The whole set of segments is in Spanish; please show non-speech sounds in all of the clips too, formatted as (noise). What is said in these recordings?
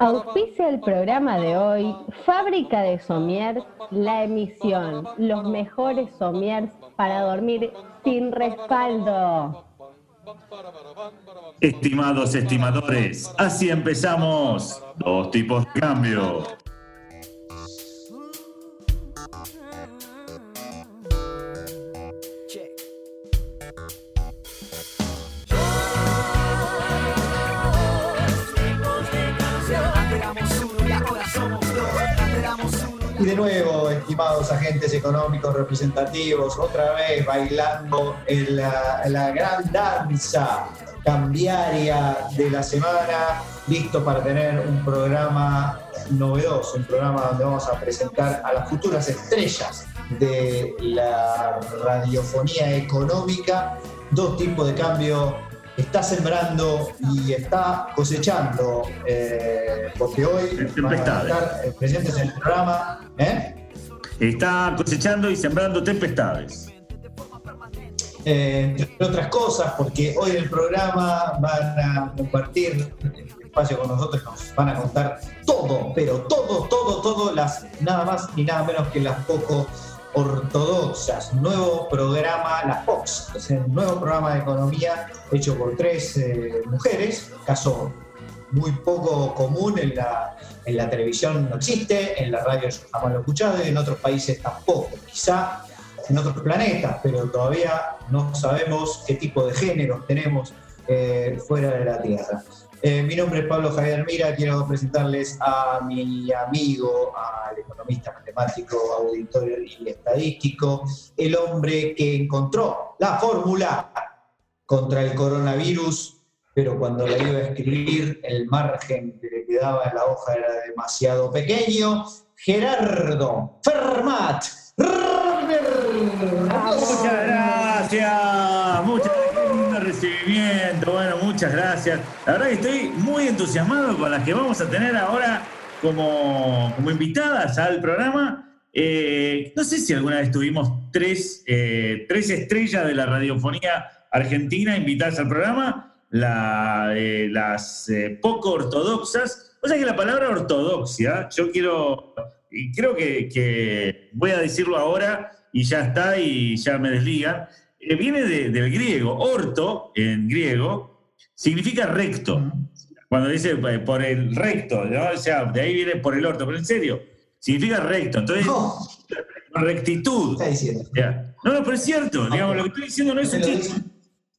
Auspicia el programa de hoy Fábrica de Somiers, la emisión, los mejores somiers para dormir sin respaldo. Estimados estimadores, así empezamos. Dos tipos de cambio. Nuevo, estimados agentes económicos representativos, otra vez bailando en la, gran danza cambiaria de la semana, listo para tener un programa novedoso, un programa donde vamos a presentar a las futuras estrellas de la radiofonía económica, dos tipos de cambio está sembrando y está cosechando, eh, porque hoy van a estar eh, presentes en el programa. ¿eh? Está cosechando y sembrando tempestades. entre otras cosas, porque hoy en el programa van a compartir el espacio con nosotros, nos van a contar todo, pero todo, todo, todo, las nada más ni nada menos que las poco ortodoxas, nuevo programa, la Fox, es el nuevo programa de economía hecho por tres eh, mujeres, caso muy poco común en la, en la televisión no existe, en la radio yo jamás lo he escuchado y en otros países tampoco, quizá en otros planetas, pero todavía no sabemos qué tipo de géneros tenemos eh, fuera de la Tierra. Eh, mi nombre es Pablo Javier Mira, quiero presentarles a mi amigo, al economista matemático, auditor y estadístico, el hombre que encontró la fórmula contra el coronavirus, pero cuando la iba a escribir el margen que le quedaba en la hoja era demasiado pequeño, Gerardo Fermat. Muchas gracias, muchas recibimiento, bueno, gracias. La verdad que estoy muy entusiasmado con las que vamos a tener ahora como, como invitadas al programa. Eh, no sé si alguna vez tuvimos tres, eh, tres estrellas de la radiofonía argentina invitadas al programa, la, las eh, poco ortodoxas. O sea que la palabra ortodoxia, yo quiero, creo que, que voy a decirlo ahora y ya está y ya me desligan viene del griego. Orto, en griego, significa recto. Cuando dice eh, por el recto, o sea, de ahí viene por el orto, pero en serio, significa recto. Entonces, rectitud. No, no, pero es cierto, digamos, lo que estoy diciendo no es un chiste.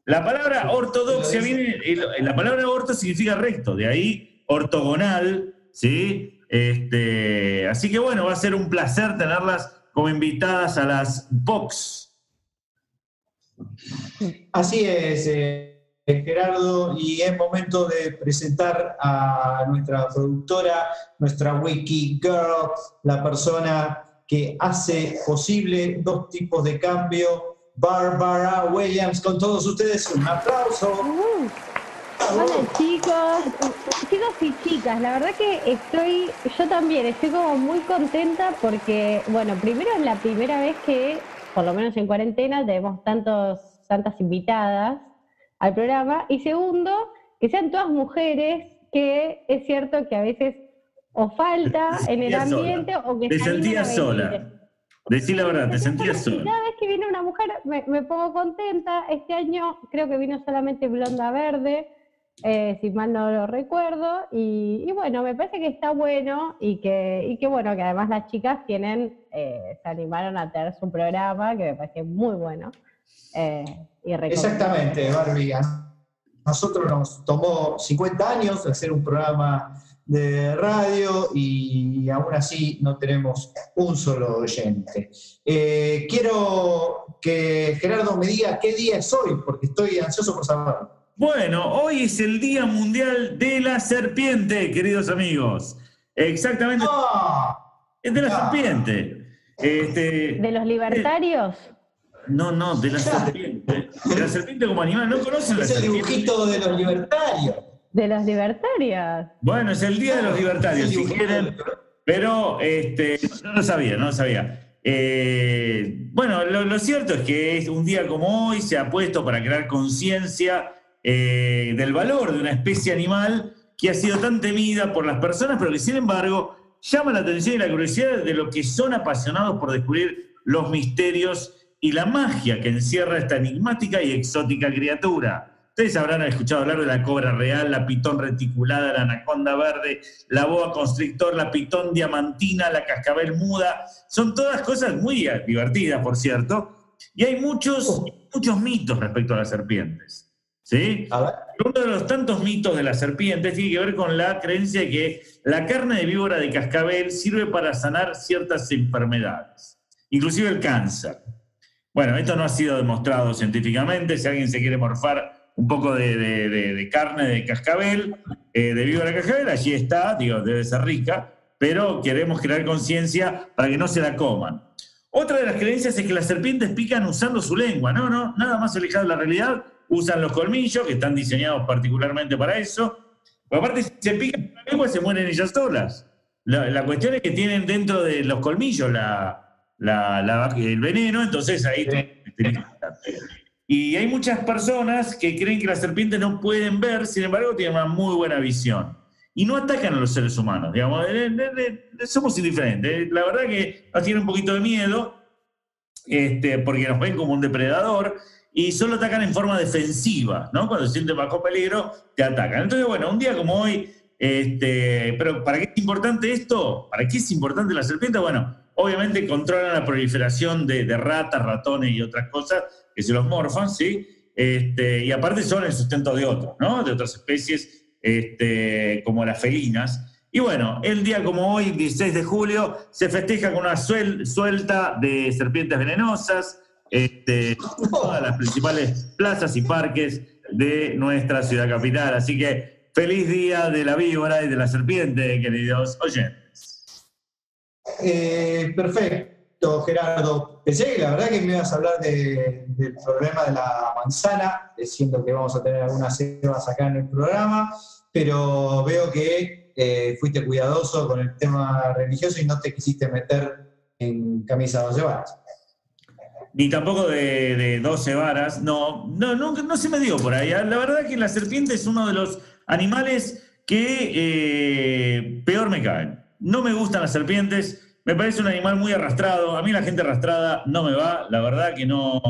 La palabra ortodoxia viene, la palabra orto significa recto, de ahí ortogonal, ¿sí? Este, así que bueno, va a ser un placer tenerlas como invitadas a las Vox Así es, eh, Gerardo, y es momento de presentar a nuestra productora, nuestra Wiki Girl, la persona que hace posible dos tipos de cambio, Barbara Williams, con todos ustedes, un aplauso. Hola chicos, chicos y chicas, la verdad que estoy, yo también estoy como muy contenta porque, bueno, primero es la primera vez que, por lo menos en cuarentena, tenemos tantos tantas invitadas al programa. Y segundo, que sean todas mujeres, que es cierto que a veces o falta en el ambiente o que te sentías sola. Decí la verdad, te sentías sola. Cada vez que viene una mujer me, pongo contenta. Este año creo que vino solamente Blonda Verde, eh, si mal no lo recuerdo. Y, bueno, me parece que está bueno y que, y que bueno, que además las chicas tienen, eh, se animaron a tener su programa, que me parece muy bueno. Eh, Exactamente, Barbie. nosotros nos tomó 50 años hacer un programa de radio y aún así no tenemos un solo oyente. Eh, quiero que Gerardo me diga qué día es hoy, porque estoy ansioso por saberlo. Bueno, hoy es el Día Mundial de la Serpiente, queridos amigos. Exactamente. Ah. es de la serpiente. Este, ¿De los libertarios? No, no, de la serpiente. De la serpiente como animal. ¿No conocen la serpiente? Es el dibujito de los libertarios. De los libertarios. Bueno, es el día de los libertarios, si quieren. Pero este, no lo sabía, no lo sabía. Eh, bueno, lo, cierto es que es un día como hoy se ha puesto para crear conciencia eh, del valor de una especie animal que ha sido tan temida por las personas, pero que sin embargo llama la atención y la curiosidad de lo que son apasionados por descubrir los misterios y la magia que encierra esta enigmática y exótica criatura. Ustedes habrán escuchado hablar de la cobra real, la pitón reticulada, la anaconda verde, la boa constrictor, la pitón diamantina, la cascabel muda. Son todas cosas muy divertidas, por cierto. Y hay muchos, muchos mitos respecto a las serpientes. ¿sí? Uno de los tantos mitos de las serpientes tiene que ver con la creencia de que la carne de víbora de cascabel sirve para sanar ciertas enfermedades, inclusive el cáncer. Bueno, esto no ha sido demostrado científicamente. Si alguien se quiere morfar un poco de, carne de cascabel, eh, de víbora de cascabel, allí está, digo, debe ser rica, pero queremos crear conciencia para que no se la coman. Otra de las creencias es que las serpientes pican usando su lengua, no, no, nada más alejado de la realidad, usan los colmillos, que están diseñados particularmente para eso, pero aparte si se pican la lengua se mueren ellas solas. La, cuestión es que tienen dentro de los colmillos el veneno, entonces ahí... Y hay muchas personas que creen que las serpientes no pueden ver, sin embargo, tienen una muy buena visión. Y no atacan a los seres humanos, digamos, somos indiferentes. La verdad que nos tienen un poquito de miedo, este, porque nos ven como un depredador, y solo atacan en forma defensiva, ¿no? Cuando se sienten bajo peligro, te atacan. Entonces, bueno, un día como hoy, este, pero ¿para qué es importante esto? ¿Para qué es importante la serpiente? Bueno, obviamente controlan la proliferación de, de ratas, ratones y otras cosas, que se los morfan, ¿sí? Este, y aparte son el sustento de otros, ¿no? De otras especies este, como las felinas. Y bueno, el día como hoy, 16 de julio, se festeja con una suelta de serpientes venenosas este, todas las principales plazas y parques de nuestra ciudad capital. Así que feliz día de la víbora y de la serpiente, queridos oyentes. Eh, perfecto. Gerardo. Pensé que la verdad que me ibas a hablar del problema de la manzana, diciendo que vamos a tener algunas cebas acá en el programa, pero veo que eh, fuiste cuidadoso con el tema religioso y no te quisiste meter en camisa 12 varas. Ni tampoco de, 12 varas, no, no, no, no se me dio por ahí. La verdad que la serpiente es uno de los animales que eh, peor me caen. No me gustan las serpientes, me parece un animal muy arrastrado. A mí la gente arrastrada no me va, la verdad que no,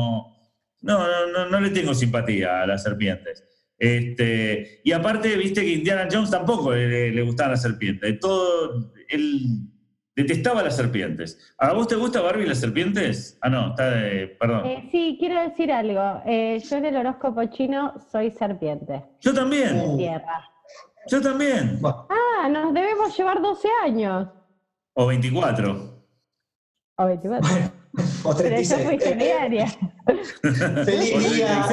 no, no, no le tengo simpatía a las serpientes. Este, y aparte, viste que Indiana Jones tampoco le, le gustaban las serpientes. Todo, él detestaba las serpientes. ¿A vos te gusta Barbie las serpientes? Ah, no, está de, perdón. Eh, sí, quiero decir algo. Eh, yo en el horóscopo chino soy serpiente. Yo también. Yo también. Ah, nos debemos llevar 12 años. O 24. O 24. o 36. Pero yo fui (laughs) Feliz día.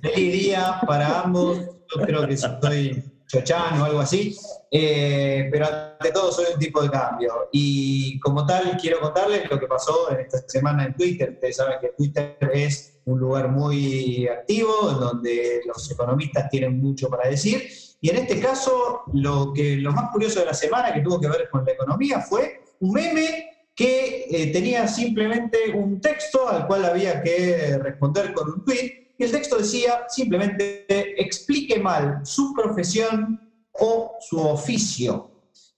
Feliz día para ambos. Yo creo que soy chochán o algo así. Eh, pero ante todo soy un tipo de cambio. Y como tal, quiero contarles lo que pasó en esta semana en Twitter. Ustedes saben que Twitter es un lugar muy activo, en donde los economistas tienen mucho para decir. Y en este caso, lo, que, lo más curioso de la semana que tuvo que ver con la economía fue un meme que eh, tenía simplemente un texto al cual había que responder con un tweet. Y el texto decía simplemente, explique mal su profesión o su oficio.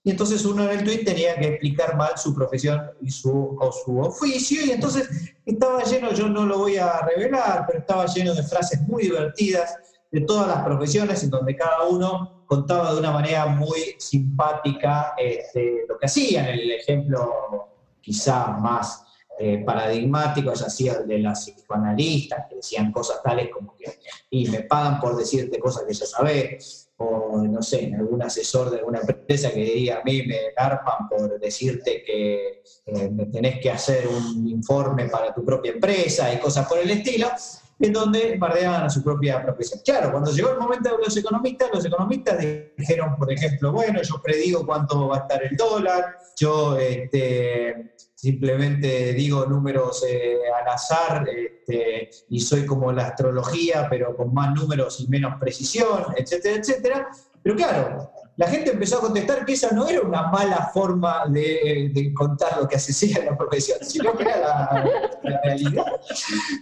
Y entonces uno en el tweet tenía que explicar mal su profesión y su, o su oficio. Y entonces estaba lleno, yo no lo voy a revelar, pero estaba lleno de frases muy divertidas de todas las profesiones, en donde cada uno contaba de una manera muy simpática este, lo que hacían. El ejemplo quizá más eh, paradigmático es así el de las psicoanalistas, que decían cosas tales como que, y me pagan por decirte cosas que ya sabes, o no sé, algún asesor de alguna empresa que diría a mí me garpan por decirte que eh, tenés que hacer un informe para tu propia empresa y cosas por el estilo en donde bardeaban a su propia profesión. Claro, cuando llegó el momento de los economistas, los economistas dijeron, por ejemplo, bueno, yo predigo cuánto va a estar el dólar, yo este, simplemente digo números eh, al azar este, y soy como la astrología, pero con más números y menos precisión, etcétera, etcétera. Pero claro, la gente empezó a contestar que esa no era una mala forma de, contar lo que hacía en la profesión, sino que era la, realidad.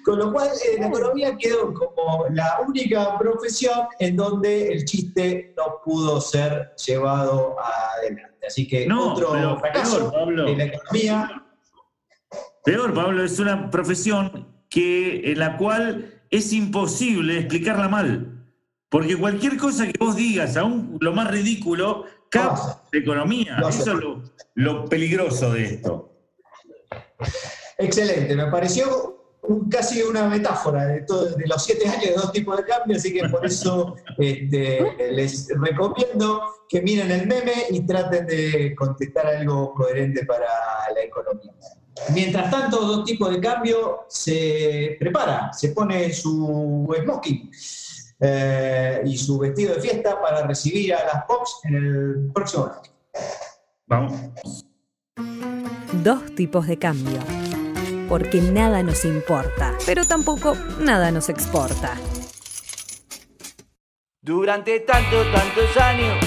Con lo cual, eh, la economía quedó como la única profesión en donde el chiste no pudo ser llevado adelante. Así que otro fracaso de la economía. Peor, Pablo, es una profesión que, en la cual es imposible explicarla mal. Porque cualquier cosa que vos digas, aún lo más ridículo, capta de economía. Eso es lo, peligroso de esto. Excelente, me pareció casi una metáfora de, de los siete años de dos tipos de cambio, así que por eso (laughs) este, les recomiendo que miren el meme y traten de contestar algo coherente para la economía. Mientras tanto, dos tipos de cambio se prepara, se pone su smoking eh, y su vestido de fiesta para recibir a las Pops en el próximo año. Vamos. Dos tipos de cambio. Porque nada nos importa, pero tampoco nada nos exporta. Durante tantos, tantos años,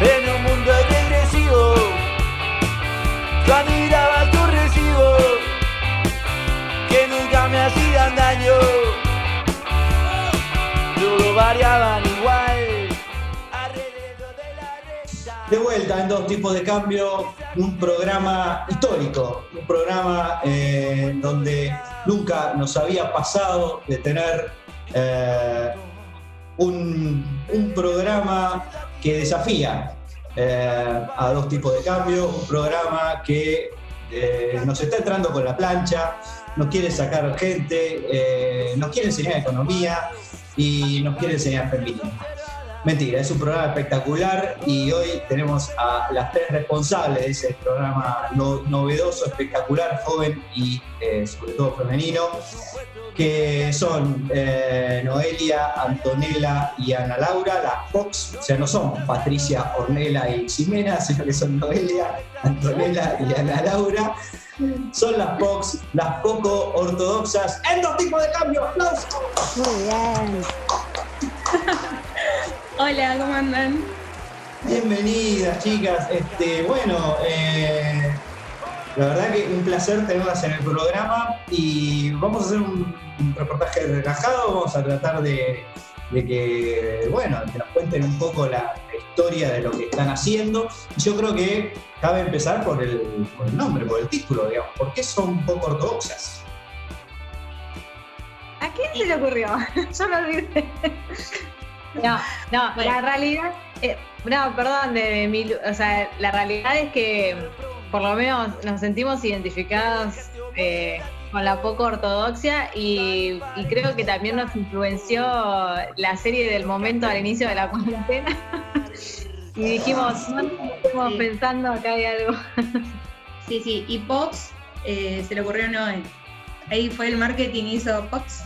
en un mundo regresivo, yo miraba tu recibo, que nunca me hacían daño variaban igual. De vuelta en dos tipos de cambio, un programa histórico, un programa eh, donde nunca nos había pasado de tener eh, un, programa que desafía eh, a dos tipos de cambio, un programa que nos está entrando con la plancha, nos quiere sacar gente, nos quiere enseñar economía, y nos quiere enseñar feminismo. Mentira, es un programa espectacular y hoy tenemos a las tres responsables de ese programa novedoso, espectacular, joven y eh, sobre todo femenino, que son eh, Noelia, Antonella y Ana Laura, las Fox, o sea, no son Patricia, Ornella y Ximena, sino que son Noelia, Antonella y Ana Laura son las Fox, las poco ortodoxas, en dos tipos de cambio. Muy bien. (laughs) Hola, ¿cómo andan? Bienvenidas, chicas. Este, bueno, eh, la verdad que un placer tenerlas en el programa y vamos a hacer un, reportaje relajado, vamos a tratar de, que, bueno, que nos cuenten un poco la, historia de lo que están haciendo. Yo creo que cabe empezar por el, nombre, por el título, digamos. ¿Por qué son poco ortodoxas? ¿A quién se le ocurrió? (laughs) Yo lo dije. No, no, la realidad, eh, no, perdón, de, o sea, la realidad es que por lo menos nos sentimos identificados eh, con la poco ortodoxia y, creo que también nos influenció la serie del momento al inicio de la cuarentena. (laughs) y dijimos, no estamos pensando acá hay algo. sí, sí, y Pox eh, se le ocurrió no Ahí fue el marketing, hizo Pox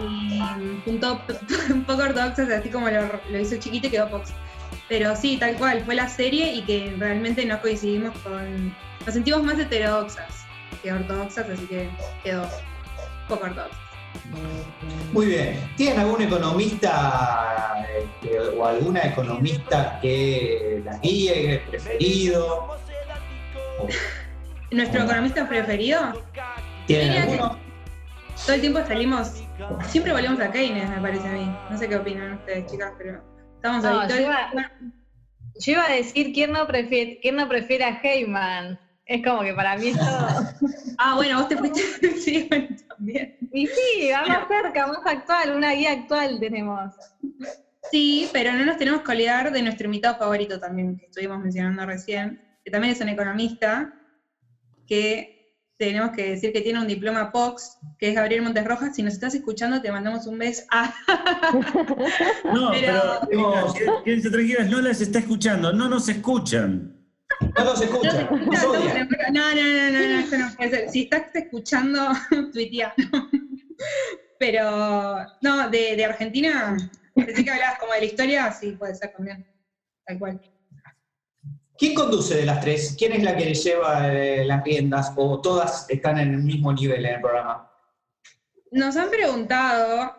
y juntó (laughs) un poco ortodoxas, así como lo, lo hizo chiquito y quedó Pox. Pero sí, tal cual, fue la serie y que realmente no coincidimos con. Nos sentimos más heterodoxas que ortodoxas, así que quedó poco ortodoxas. Muy bien. ¿Tienen algún economista este, o alguna economista que la guíe, preferido? (laughs) ¿Nuestro economista preferido? ¿Tienen alguno? Todo el tiempo salimos, siempre volvemos a Keynes, me parece a mí. No sé qué opinan ustedes, chicas, pero estamos ahí. Yo iba, yo iba, a decir, ¿quién no, prefiere, ¿quién no prefiere a Heyman? Es como que para mí es todo. (laughs) ah, bueno, vos te fuiste. sí, bueno, también. Y sí, vamos cerca, más actual, una guía actual tenemos. Sí, pero no nos tenemos que olvidar de nuestro invitado favorito también, que estuvimos mencionando recién, que también es un economista, que tenemos que decir que tiene un diploma POX, que es Gabriel Montes Rojas. Si nos estás escuchando, te mandamos un beso. Ah. (laughs) no, pero, pero quédense tranquilas, no las está escuchando, no nos escuchan. No nos escucha. No, no, no, no, no, no, Si estás escuchando, (laughs) tuitea. Pero, no, de, de Argentina, pensé que hablabas como de la historia, sí, puede ser también. Tal cual. ¿Quién conduce de las tres? ¿Quién es la que lleva eh, las riendas? ¿O todas están en el mismo nivel en el programa? Nos han preguntado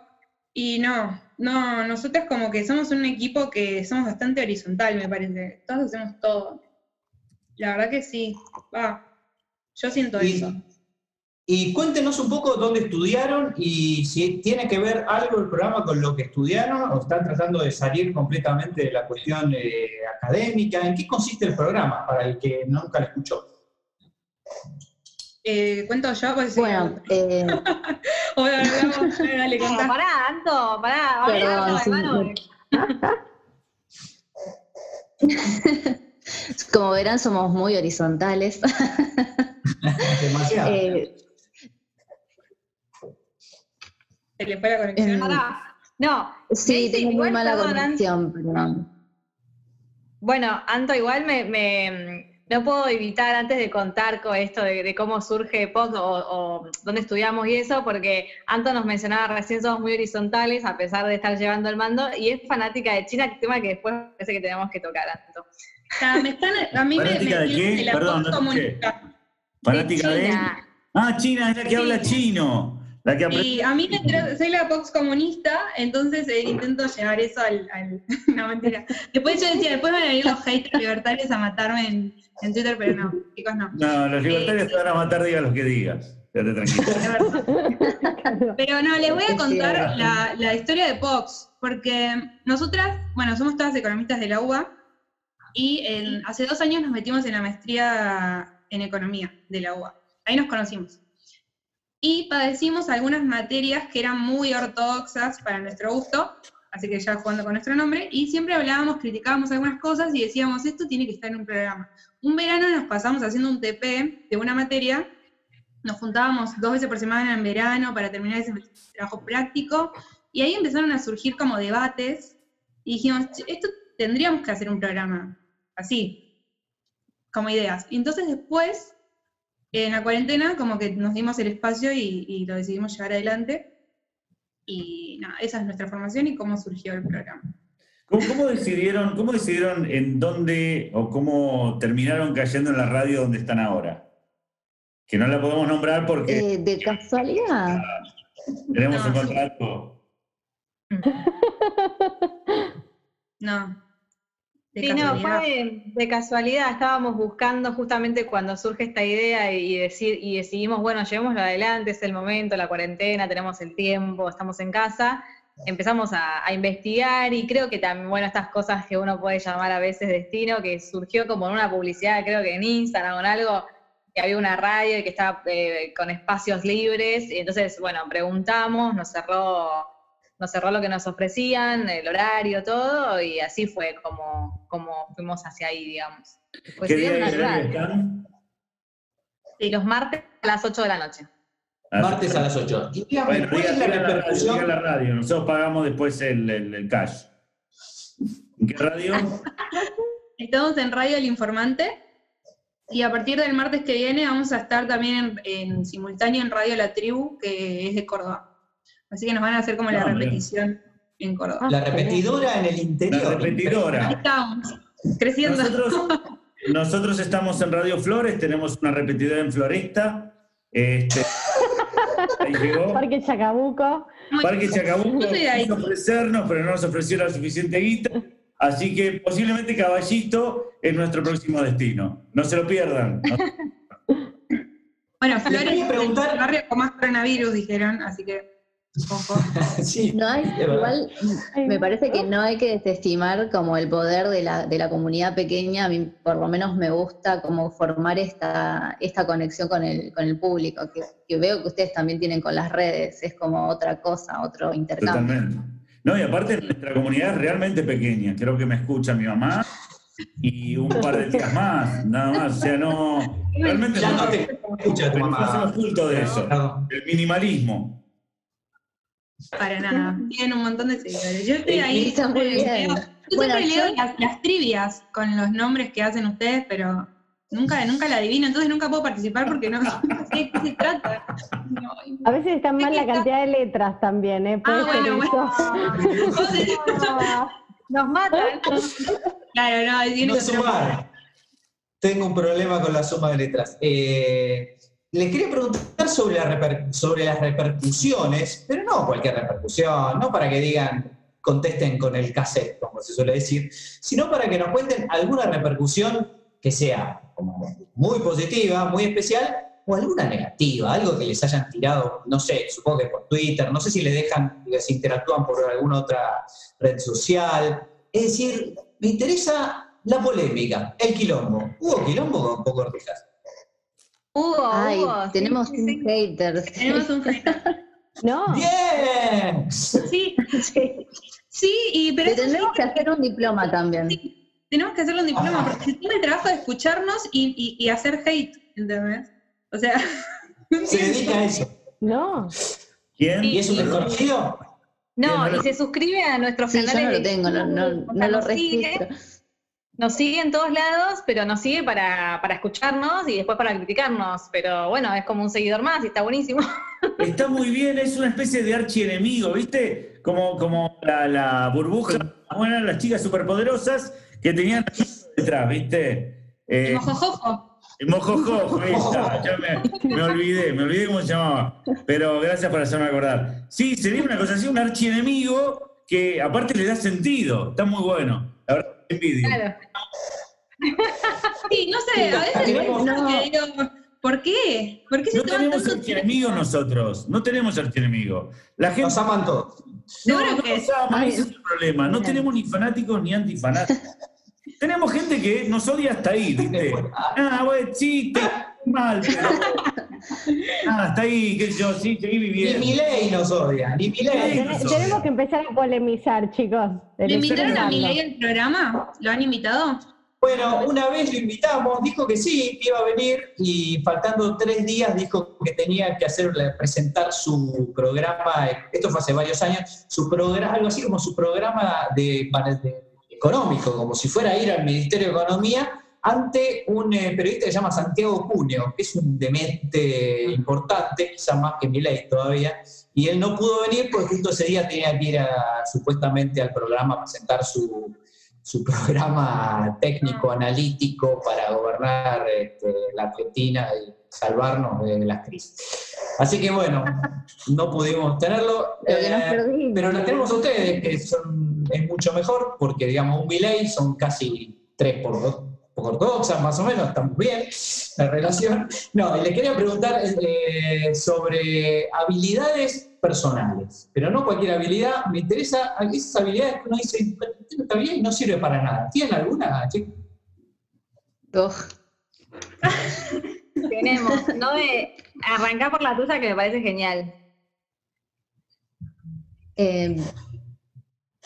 Y no, no, nosotras como que somos un equipo que somos bastante horizontal, me parece. Todos hacemos todo. La verdad que sí. Va. Yo siento Y- eso. Y cuéntenos un poco dónde estudiaron y si tiene que ver algo el programa con lo que estudiaron o están tratando de salir completamente de la cuestión eh, académica. ¿En qué consiste el programa para el que nunca lo escuchó? Eh, ¿Cuento yo? Pues, sí. Bueno, eh, (laughs) O dale, vamos, dale, (laughs) No, contá. pará, Anto, pará. ahora Perdón, sí, hermano. (laughs) como verán, somos muy horizontales. (laughs) Demasiado. Eh, Se le fue la conexión. em. No, sí, tengo muy mala perdón, conexión, pero Bueno, Anto, igual me, me- no puedo evitar antes de contar con esto de, de cómo surge POC o, o dónde estudiamos y eso, porque Anto nos mencionaba recién somos muy horizontales a pesar de estar llevando el mando y es fanática de China, tema que después parece que tenemos que tocar, Anto. Ah, me están, a mí me, ¿Fanática me de qué? la Perdón, no escuché. comunista. Fanática de. China. Ah, China, es la que Sí. habla chino. La que aprende. Y a mí me tra- soy la Vox comunista, entonces eh, intento llevar eso al, al- (laughs) No, mentira. Después yo decía, después van a venir los haters libertarios a matarme en, en Twitter, pero no, chicos, no. No, los libertarios te van a matar, diga lo que digas. Quédate tranquilo. (laughs) Pero no, les voy a Sí, contar la, la historia de Pox, porque nosotras, bueno, somos todas economistas de la UBA, y en- hace dos años nos metimos en la maestría en economía de la UBA. Ahí nos conocimos. Y padecimos algunas materias que eran muy ortodoxas para nuestro gusto, así que ya jugando con nuestro nombre, y siempre hablábamos, criticábamos algunas cosas y decíamos, esto tiene que estar en un programa. Un verano nos pasamos haciendo un TP de una materia nos juntábamos dos veces por semana en verano para terminar ese trabajo práctico, y ahí empezaron a surgir como debates, y dijimos, "Che, esto tendríamos que hacer un programa así, como ideas. Y entonces después, en la cuarentena, como que nos dimos el espacio y, y lo decidimos llevar adelante, y nada, esa es nuestra formación y cómo surgió el programa. ¿Cómo, cómo decidieron, ¿Cómo decidieron en dónde o cómo terminaron cayendo en la radio donde están ahora? Que no la podemos nombrar porque eh, de casualidad. tenemos no, un contrato. No. De Sí, no, fue de casualidad, estábamos buscando justamente cuando surge esta idea y, decir, y decidimos, bueno, llevémoslo adelante, es el momento, la cuarentena, tenemos el tiempo, estamos en casa, empezamos a, a investigar y creo que también, bueno, estas cosas que uno puede llamar a veces destino, que surgió como en una publicidad, creo que en Instagram o en algo, que había una radio y que estaba eh, con espacios libres, y entonces, bueno, preguntamos, nos cerró nos cerró lo que nos ofrecían, el horario, todo, y así fue como, como fuimos hacia ahí, digamos. Pues ¿Qué día están? Sí, los martes a las 8 de la noche. Ah, Martes a las 8. Y dígame, Bueno, ¿cuál diga, es la radio, la. Nosotros pagamos después el, el- el cash. ¿En qué radio? (laughs) Estamos en Radio El Informante y a partir del martes que viene vamos a estar también en, en simultáneo en Radio La Tribu, que es de Córdoba. Así que nos van a hacer como la repetición en Córdoba. La repetidora en el La interior. Ahí repetidora. estamos, creciendo. Nosotros, nosotros estamos en Radio Flores, tenemos una repetidora en Floresta. Este, ahí llegó. Parque Chacabuco. Parque Chacabuco ahí. quiso ofrecernos, pero no nos ofreció la suficiente guita. Así que posiblemente Caballito es nuestro próximo destino. No se lo pierdan. Bueno, Flores preguntar- el barrio con más coronavirus, dijeron, así que. (laughs) Sí, No hay, igual me parece que no hay que desestimar como el poder de la, de la comunidad pequeña. A mí por lo menos me gusta como formar esta, esta conexión con el, con el público, que, que veo que ustedes también tienen con las redes. Es como otra cosa, otro intercambio. Totalmente. No, y aparte nuestra comunidad es realmente pequeña. Creo que me escucha mi mamá y un par de tías más, nada más. O sea, no. (laughs) Realmente Ya no, no te escucha tu pero no mamá. hacemos culto de eso. El minimalismo. Para nada. (laughs) Tienen un montón de seguidores. Yo estoy ahí. Está muy bien. leo- Yo Bueno, siempre yo- leo las, las trivias con los nombres que hacen ustedes, pero nunca, nunca la adivino, entonces nunca puedo participar porque no, no (laughs) sé de qué se trata. No, A veces está mal la cantidad de letras también, ¿eh? Ah, ser bueno, eso. (laughs) Nos matan. Claro, no, tiene No sumar. Tengo un problema con la suma de letras. Eh, les quería preguntar sobre, las repercusiones, pero no cualquier repercusión, no para que digan, contesten con el cassette, como se suele decir, sino para que nos cuenten alguna repercusión que sea muy positiva, muy especial, o alguna negativa, algo que les hayan tirado, no sé, supongo que por Twitter, no sé si les dejan, les interactúan por alguna otra red social. Es decir, me interesa la polémica, el quilombo. ¿Hubo quilombo con Poco Rijas? Hugo, Ay, Hugo, tenemos sí, un sí. hater. Tenemos un hater. (laughs) No. ¡Bien! Sí, Sí. sí, y pero tendremos que hacer un diploma también. sí, tenemos que hacerle un diploma, porque se toma el trabajo de escucharnos y, y- y hacer hate, ¿entendés? O sea, (laughs) Se dedica a eso. No. ¿Quién? ¿Y es un desconocido? No, y se suscribe a nuestros Sí, yo canales. no lo tengo, no, lo sigue, registro. Nos sigue en todos lados, pero nos sigue para, para escucharnos y después para criticarnos. Pero bueno, es como un seguidor más y está buenísimo. (laughs) Está muy bien, es una especie de archienemigo, ¿viste? Como, como la, la burbuja, como eran las chicas superpoderosas que tenían detrás, ¿viste? Eh, mojojojo. el mojojojo, (laughs) ahí está. Yo me, me olvidé, me olvidé cómo se llamaba. Pero gracias por hacerme acordar. Sí, sería una cosa así, un archienemigo que aparte le da sentido. Está muy bueno. La verdad, envidia. Claro. Sí, no sé, a veces que digo, ¿por qué? ¿Por qué se No tenemos archienemigo nosotros, no tenemos archienemigo. La gente Nos aman todos. No, Seguro no que nos ama, Ay, ese es el problema. No tenemos ni fanáticos ni antifanáticos. tenemos gente que nos odia hasta ahí, ¿viste? Ah, bueno, sí, te mal, pero. (laughs) Ah, hasta ahí, sé yo, sí, seguí Ni viviendo. Milei nos odia, ni Milei. Ten- Tenemos que empezar a polemizar, chicos. ¿Le invitaron a Eleccionando. Milei al programa? ¿Lo han invitado? Bueno, una vez lo invitamos, dijo que sí, que iba a venir y faltando tres días dijo que tenía que hacer, presentar su programa, esto fue hace varios años, su programa, algo así como su programa de, de- económico, como si fuera a ir al Ministerio de Economía ante un eh, periodista que se llama Santiago Cuneo, que es un demente importante, quizás más que Milei todavía, y él no pudo venir porque justo ese día tenía que ir a, supuestamente al programa a presentar su, su (laughs) programa técnico-analítico para gobernar este, la Argentina y salvarnos de las crisis. Así que bueno, (laughs) no pudimos tenerlo, pero, eh, lo tenemos a ustedes, que son, es mucho mejor, porque digamos un Milei son casi 3 por 2 poco más o menos, estamos bien, la relación. No, y les quería preguntar eh, eh, sobre habilidades personales, pero no cualquier habilidad, me interesa esas habilidades que uno dice, no está bien y no sirve para nada. ¿Tienen alguna. Dos. (laughs) Tenemos, no eh, por la tuya que me parece genial. Eh,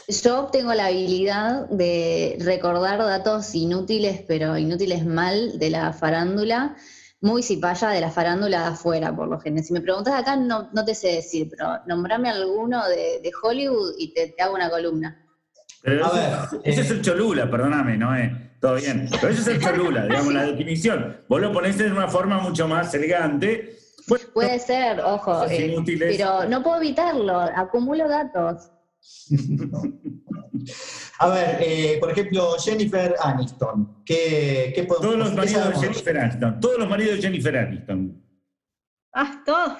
yo tengo la habilidad de recordar datos inútiles, pero inútiles mal, de la farándula, muy cipaya de la farándula de afuera, por lo general. Si me preguntas acá, no, no te sé decir, pero nombrame alguno de, de Hollywood y te, te hago una columna. Pero A ese, ver, ese eh. es el Cholula, perdóname, ¿no? Eh, todo bien. Pero ese es el Cholula, (laughs) digamos, la definición. Vos lo ponés de una forma mucho más elegante. Bueno, Puede ser, ojo, eh, pero no puedo evitarlo, acumulo datos. (laughs) A ver, eh, por ejemplo, Jennifer Aniston. ¿Qué, qué podemos todos los maridos de? Jennifer Aniston. Todos los maridos de Jennifer Aniston. Ah, todos.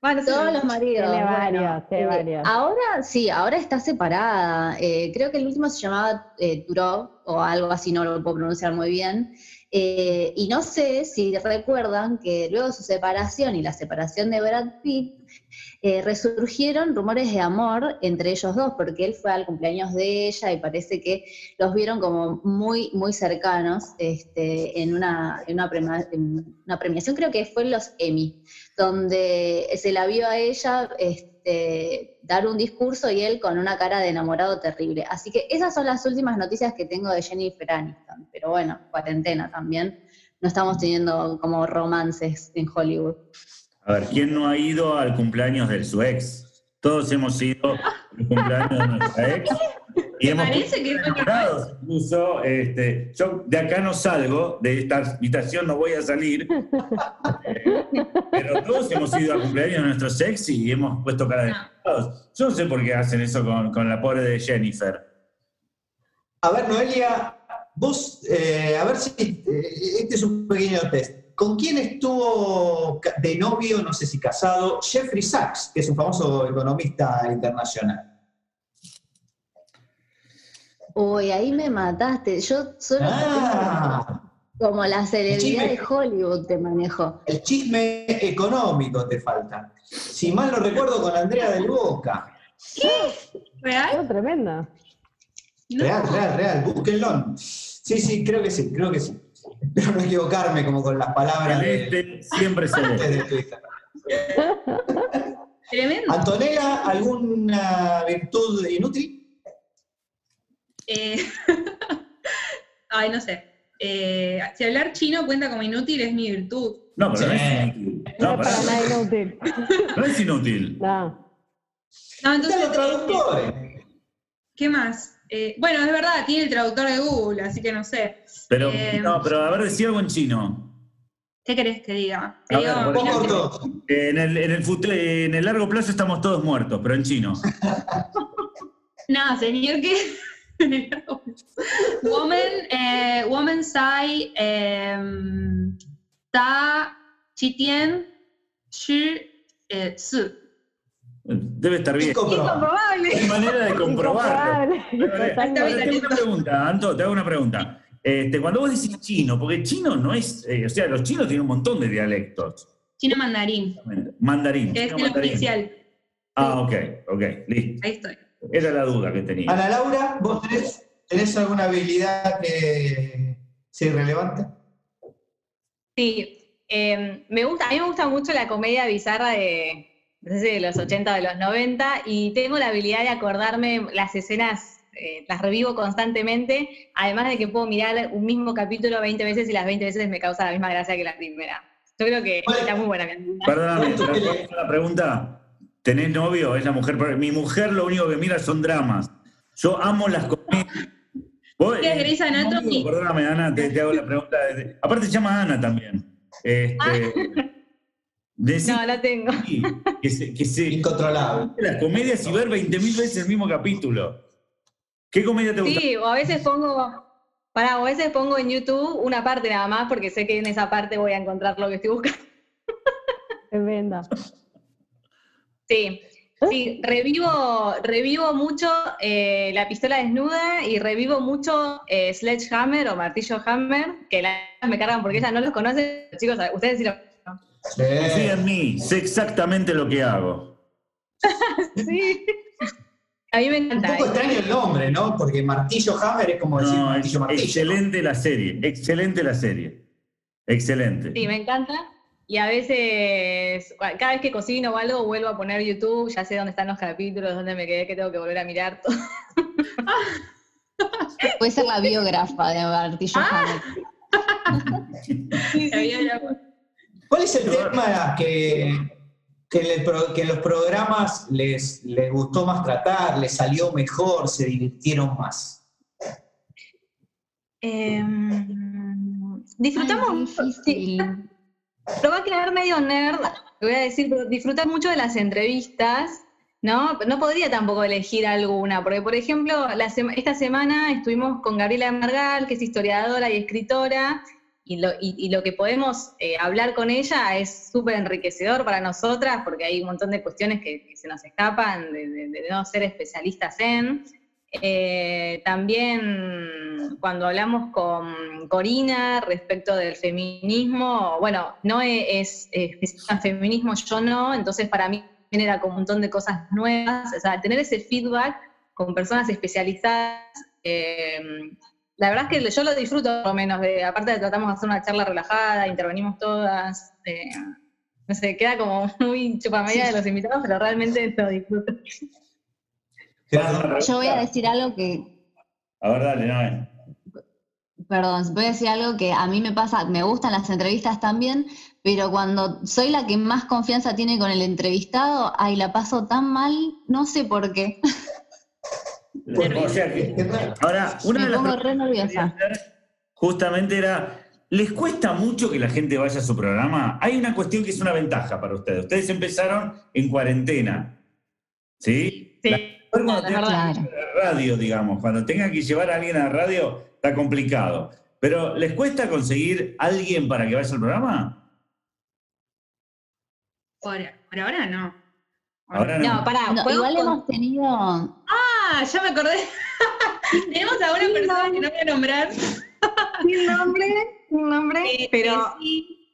Bueno, sí. Todos los maridos. Tiene bueno, varios, tiene eh, varios. Ahora sí, ahora está separada. Eh, creo que el último se llamaba eh, Turov o algo así, no lo puedo pronunciar muy bien. Eh, y no sé si recuerdan que luego de su separación y la separación de Brad Pitt, eh, resurgieron rumores de amor entre ellos dos, porque él fue al cumpleaños de ella y parece que los vieron como muy, muy cercanos este, en, una, en, una prema- en una premiación, creo que fue en los Emmy, donde se la vio a ella este, dar un discurso y él con una cara de enamorado terrible. Así que esas son las últimas noticias que tengo de Jennifer Aniston. Pero bueno, cuarentena también. No estamos teniendo como romances en Hollywood. A ver, ¿quién no ha ido al cumpleaños de su ex? Todos hemos ido al cumpleaños de nuestra ex. Y (laughs) Me hemos parece que enamorados. Incluso, este, yo de acá no salgo, de esta habitación no voy a salir. Eh, pero todos hemos ido al cumpleaños de nuestros ex y hemos puesto cara de enamorados. Yo no sé por qué hacen eso con, con la pobre de Jennifer. A ver, Noelia, vos, eh, a ver si, eh, este es un pequeño test. ¿Con quién estuvo de novio, no sé si casado, Jeffrey Sachs, que es un famoso economista internacional? Uy, ahí me mataste. Yo solo Ah, como la celebridad chisme. de Hollywood te manejo. el chisme económico te falta. Si mal no recuerdo, con Andrea del Boca. ¿Real? Oh, tremenda. No. Real, real, real, búsquenlo. Sí, sí, creo que sí, creo que sí. Espero no equivocarme como con las palabras de, Celeste, siempre de Twitter. Tremendo. Antonella, ¿alguna virtud inútil? Eh, (laughs) Ay, no sé. Eh, si hablar chino cuenta como inútil es mi virtud. No, pero no es inútil. No No, es para pará, nada inútil. (laughs) no es inútil. No. Entonces, los traductores. ¿qué más? Eh, bueno, es verdad, tiene el traductor de Google, así que no sé. Pero, Eh, no, pero a ver, decía algo en chino. ¿Qué querés que diga? Te digo, ver. En el, en, el fut- en el largo plazo estamos todos muertos, pero en chino. (laughs) No, señor, ¿qué? (laughs) woman, eh, woman sai em, ta chitien shi eh, su. Debe estar bien. Incomprobable. Incomprobable. Hay manera de comprobarlo. Te hago una pregunta, Anto, te hago una pregunta. Este, cuando vos decís chino, porque chino no es, eh, o sea, los chinos tienen un montón de dialectos. Chino mandarín, Mandarín. que es el mandarín. oficial. Ah, ok, ok, listo. Ahí estoy. Era la duda que tenía. Ana Laura, ¿vos tenés, tenés alguna habilidad que sea irrelevante? Sí, eh, me gusta, a mí me gusta mucho la comedia bizarra de, de los 80 o de los 90 y tengo la habilidad de acordarme las escenas, eh, las revivo constantemente, además de que puedo mirar un mismo capítulo 20 veces y las 20 veces me causa la misma gracia que la primera. Yo creo que Bueno. está muy buena. Perdóname, ¿te la pregunta. ¿Tenés novio? Es la mujer. Mi mujer lo único que mira son dramas. Yo amo las comedias. ¿Vos, ¿Qué es eh, novio? Perdóname, Ana, te, te hago la pregunta. Aparte se llama Ana también. Este, No, no tengo. que se, que se Incontrolable. las comedias y ver 20.000 veces el mismo capítulo. ¿Qué comedia te gusta? Sí, o a veces pongo, para, o a veces pongo en YouTube una parte nada más porque sé que en esa parte voy a encontrar lo que estoy buscando. Tremenda. Sí, sí, revivo, revivo mucho eh, la pistola desnuda y revivo mucho eh, Sledgehammer o Martillo Hammer, que la, me cargan porque ella no los conoce. Chicos, ustedes sí lo Sí. Confía en mí, sé exactamente lo que hago. (laughs) Sí. A mí me Un encanta. poco extraño el nombre, ¿no? Porque martillo hammer es como decir No, es martillo martillo. excelente la serie, excelente la serie. Excelente. Sí, me encanta. Y a veces, cada vez que cocino o algo, vuelvo a poner YouTube, ya sé dónde están los capítulos, dónde me quedé, que tengo que volver a mirar todo. (laughs) Puede ser la biógrafa de Martillo Ah. Hammer. (laughs) Sabía la- ¿Cuál es el tema que, que, le pro- que los programas les, les gustó más tratar, les salió mejor, se divirtieron más? Em, disfrutamos, Ay, sí. Lo va a quedar medio nerd, te voy a decir, pero disfrutar mucho de las entrevistas, ¿no? No podría tampoco elegir alguna, porque por ejemplo, la sema- esta semana estuvimos con Gabriela Margal, que es historiadora y escritora, y lo, que podemos eh, hablar con ella es súper enriquecedor para nosotras, porque hay un montón de cuestiones que, se nos escapan de, no ser especialistas en. Eh, también cuando hablamos con Corina respecto del feminismo, bueno, no es, es especialista feminismo, yo no, entonces para mí genera como un montón de cosas nuevas, o sea, tener ese feedback con personas especializadas, eh, la verdad es que yo lo disfruto por lo menos, de, aparte de tratamos de hacer una charla relajada, intervenimos todas, eh, no sé, queda como muy chupamella de los invitados, pero realmente lo disfruto. Yo voy a decir algo que, A ver, dale, no. perdón, voy a decir algo que a mí me pasa, me gustan las entrevistas también, pero cuando soy la que más confianza tiene con el entrevistado, ay, la paso tan mal, no sé por qué. (laughs) O sea que, ahora, una Me de las que justamente era, ¿les cuesta mucho que la gente vaya a su programa? Hay una cuestión que es una ventaja para ustedes. Ustedes empezaron en cuarentena, ¿sí? Sí, La- cuando verdad. que a la radio, digamos, cuando tengan que llevar a alguien a la radio, está complicado. Pero ¿les cuesta conseguir alguien para que vaya al programa? Por, por ahora no. Ahora no. No, pará, No, ¿puedo igual con- hemos tenido. Ah, ya me acordé. (laughs) Tenemos a una persona que no voy a nombrar. Sin nombre, sin nombre, eh, pero que sí,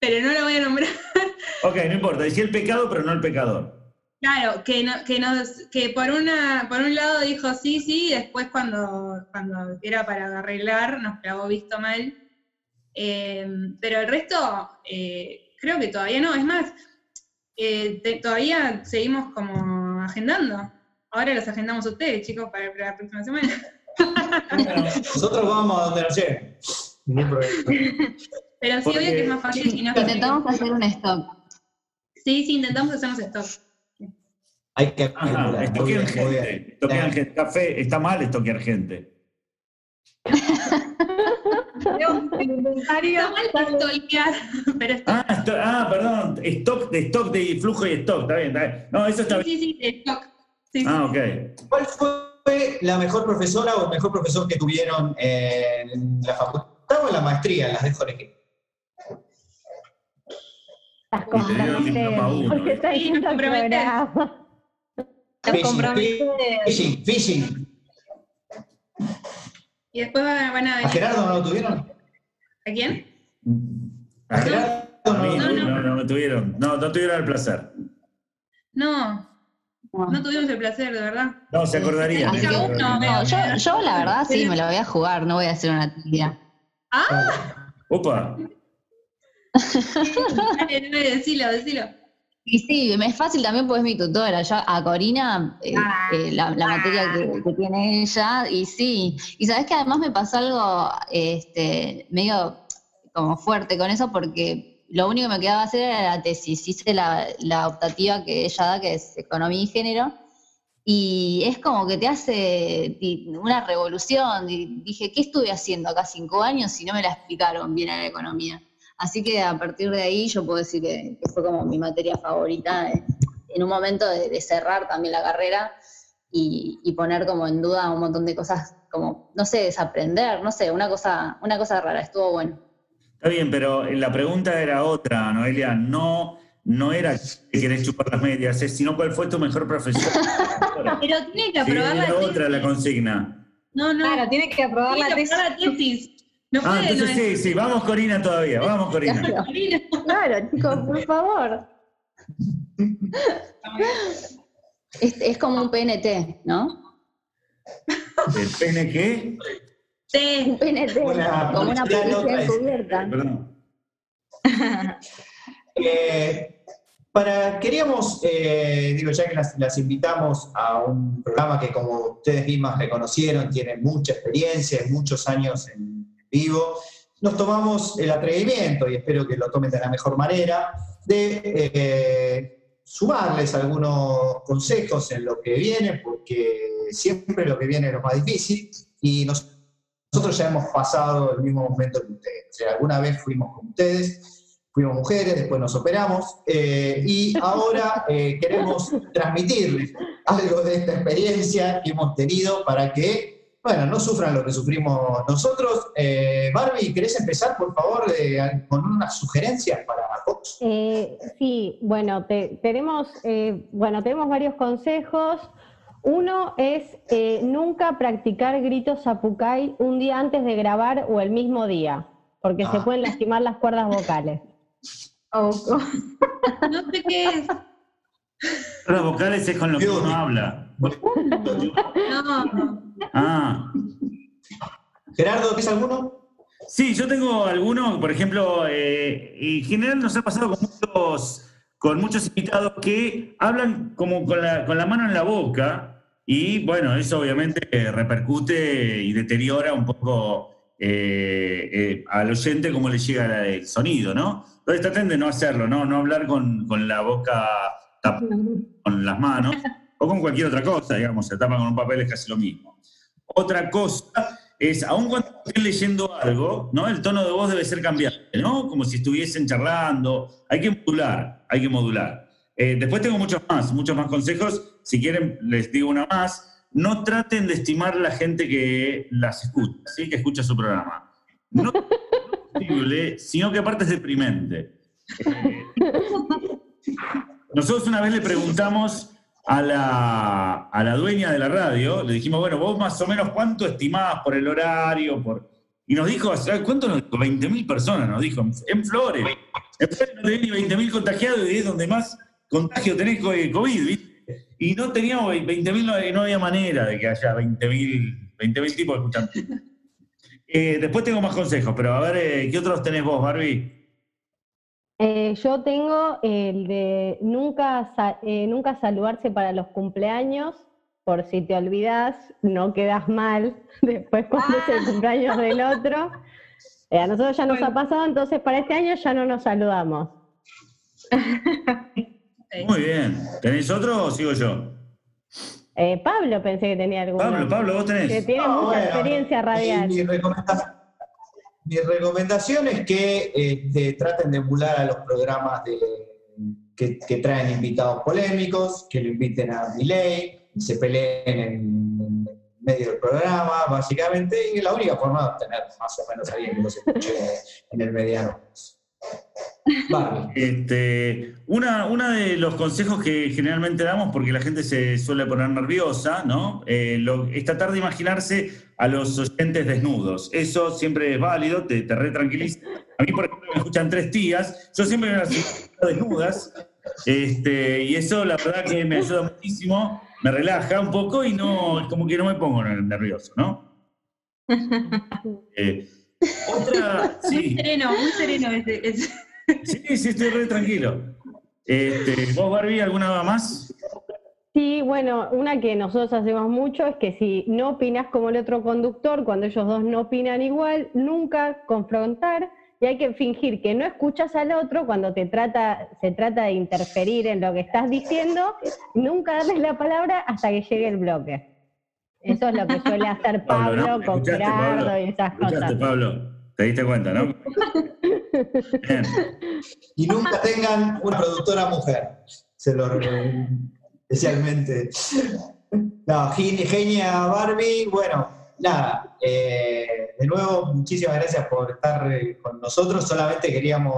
pero no lo voy a nombrar. (laughs) Ok, no importa, decía el pecado, pero no el pecador. Claro, que, no, que, nos, que por, una, por un lado dijo sí, sí, y después cuando, cuando era para arreglar nos clavó visto mal. Eh, pero el resto, eh, creo que todavía no. Es más, eh, te- todavía seguimos como agendando. Ahora los agendamos ustedes, chicos, para, para la próxima semana. Bueno, nosotros vamos a donde nos lleven. Ningún problema. Pero sí, Porque- obvio que es más fácil si no Intentamos hacer un stop. Sí, sí, intentamos hacernos stop. Hay que Ajá, muy gente. bien. estoquean gente. Café, está mal estoquear gente. Está mal stalkear, pero está Ah, esto- ah, perdón, stock de stock de flujo y stock, está bien, está bien. No, eso está bien. Sí, sí, sí, stock. Sí. Ah, ok. ¿Cuál fue la mejor profesora o el mejor profesor que tuvieron en la facultad o en la maestría? Las dejo elegir. Diploma uno, porque ¿eh? está diciendo programa. Te Fishing. Fishing, fishing. Y después van a ¿A venir. Gerardo no lo tuvieron? ¿A quién? ¿A Gerardo A no no, no, no, no me tuvieron, no, no tuvieron el placer. No, no tuvimos el placer, de verdad. No, se acordarían. Así ¿eh? no, yo, yo la verdad sí me lo voy a jugar, no voy a hacer una tía. Opa, Dale, dale, decilo, decilo. Y sí, me es fácil también porque es mi tutora. Yo a Corina, eh, eh, la, la materia que, que tiene ella, y sí. Y sabes que además me pasó algo este, medio como fuerte con eso porque lo único que me quedaba hacer era la tesis. Hice la, la optativa que ella da, que es economía y género. Y es como que te hace una revolución. Di- Dije, ¿qué estuve haciendo acá cinco años si no me la explicaron bien en la economía? Así que a partir de ahí yo puedo decir que, fue como mi materia favorita en un momento de, de cerrar también la carrera y, y poner como en duda un montón de cosas, como, no sé, desaprender, no sé, una cosa, una cosa rara, estuvo bueno. Está bien, pero la pregunta era otra, Noelia. No, no era que querés chupar las medias, sino cuál fue tu mejor profesor. (laughs) Pero tiene que Sí, aprobar la era tesis. otra la consigna. No, no. Claro, tiene que aprobar tiene la que tesis. aprobar la tesis. No Ah, puede, entonces no sí, sí, vamos Corina todavía, vamos Corina. es. Claro, chicos, por favor. Es, es como un PNT, ¿no? ¿El pene qué? Sí. Un PNT, Una como una policía encubierta. (laughs) Eh, para, queríamos, eh, digo, ya que las, las invitamos a un programa que como ustedes mismas reconocieron, tiene mucha experiencia, muchos años en vivo, nos tomamos el atrevimiento, y espero que lo tomen de la mejor manera, de eh, sumarles algunos consejos en lo que viene, porque siempre lo que viene es lo más difícil, y nos- nosotros ya hemos pasado el mismo momento que ustedes. O sea, alguna vez fuimos con ustedes, fuimos mujeres, después nos operamos, eh, y ahora eh, queremos transmitirles algo de esta experiencia que hemos tenido para que, bueno, no sufran lo que sufrimos nosotros. Eh, Barbie, ¿querés empezar, por favor, con unas sugerencias para Fox? Eh, sí, bueno, te- tenemos, bueno, tenemos varios consejos. Uno es eh, nunca practicar gritos zapucay un día antes de grabar o el mismo día, porque se Ah. pueden lastimar las cuerdas vocales. Oh, oh. No sé qué es. Las vocales es con lo que Dios. uno habla. No. Ah, Gerardo, ¿tienes alguno? sí, yo tengo algunos, por ejemplo, eh, en general nos ha pasado con muchos, con muchos invitados que hablan como con la, con la mano en la boca y bueno, eso obviamente eh, repercute y deteriora un poco eh, eh, al oyente cómo le llega la- el sonido, ¿no? Entonces traten de no hacerlo, ¿no? No hablar con, con la boca tapada con las manos (laughs) o con cualquier otra cosa, digamos, se tapa con un papel es casi lo mismo. Otra cosa es, aun cuando estén leyendo algo, ¿no? El tono de voz debe ser cambiante, ¿no? Como si estuviesen charlando. Hay que modular, hay que modular. Eh, después tengo muchos más, muchos más consejos. Si quieren, les digo una más. No traten de estimar la gente que las escucha, ¿sí? Que escucha su programa. no es (laughs) posible, sino que aparte es deprimente. Eh, nosotros una vez le preguntamos a la, a la dueña de la radio, le dijimos, bueno, vos más o menos cuánto estimabas por el horario, por... Y nos dijo, ¿sabes ¿cuánto nos dijo? 20.000 personas, nos dijo, en Flores. En Flores no tenés ni 20.000 contagiados y es donde más contagio tenés eh, COVID, ¿viste? Y no teníamos 20.000, no, no había manera de que haya 20.000 20.000 tipos escuchando. (laughs) Eh, después tengo más consejos, pero a ver, eh, ¿qué otros tenés vos, Barbie? Eh, yo tengo el de nunca, eh, nunca saludarse para los cumpleaños, por si te olvidas, no quedas mal (laughs) después cuando es el cumpleaños del otro. Eh, a nosotros ya nos ha pasado, entonces para este año ya no nos saludamos. (laughs) Muy bien. ¿Tenés otro o sigo yo? Eh, Pablo pensé que tenía alguno. Pablo, Pablo, vos Que tenés. tiene No, mucha bueno, experiencia radial. Mi, mi recomenda- mi recomendación es que este, traten de emular a los programas de, que, que traen invitados polémicos, que lo inviten a Miley, y se peleen en, medio del programa, básicamente, y la única forma de obtener más o menos a alguien que los escuche en el mediano. Barbie. Este, una, una de los consejos que generalmente damos, porque la gente se suele poner nerviosa, ¿no? Eh, lo- es tratar de imaginarse a los oyentes desnudos. Eso siempre es válido, te, te retranquiliza. A mí, por ejemplo, me escuchan tres tías, yo siempre me las desnudas, este, y eso la verdad que me ayuda muchísimo, me relaja un poco y no, como que no me pongo nervioso, ¿no? (laughs) Eh, otra, (laughs) Muy sí. sereno, muy sereno ese. ese. Sí, sí, estoy re tranquilo. Este, ¿Vos, Barbie, alguna más? Sí, bueno, una que nosotros hacemos mucho es que si no opinas como el otro conductor, cuando ellos dos no opinan igual, nunca confrontar y hay que fingir que no escuchas al otro cuando te trata, se trata de interferir en lo que estás diciendo, nunca darles la palabra hasta que llegue el bloque. Eso es lo que suele hacer Pablo, Pablo, ¿no? con ¿Escuchaste, Gerardo Pablo? y esas ¿Escuchaste, cosas. Pablo? ¿Te diste cuenta, no? Bien. Y nunca tengan una productora mujer. Se lo recomiendo especialmente. No, gen- genia Barbie. Bueno, nada. eh, de nuevo, muchísimas gracias por estar eh, con nosotros. Solamente queríamos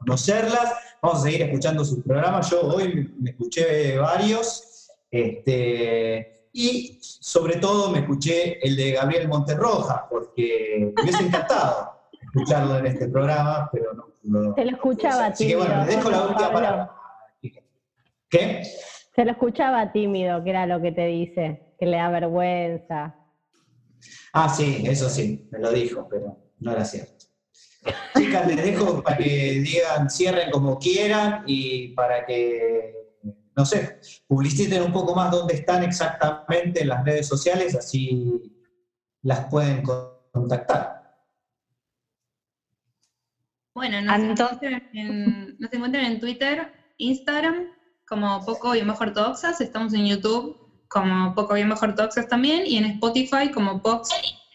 conocerlas. Vamos a seguir escuchando sus programas. Yo hoy me- me escuché varios. Este, y sobre todo me escuché el de Gabriel Monterroja, porque me hubiese encantado escucharlo en este programa, pero no pudo. Se lo escuchaba Así que tímido. bueno, le dejo la última Pablo. palabra. ¿Qué? Se lo escuchaba tímido, que era lo que te dice, que le da vergüenza. Ah, sí, eso sí, me lo dijo, pero no era cierto. Chicas, les dejo para que digan, cierren como quieran y para que, no sé, publiciten un poco más dónde están exactamente en las redes sociales, así las pueden contactar. Bueno, nos, Entonces- encuentran en, nos encuentran en Twitter, Instagram, como Poco Bien Bajo Ortodoxas. Estamos en YouTube como Poco Bien Bajo Ortodoxas también. Y en Spotify como Pox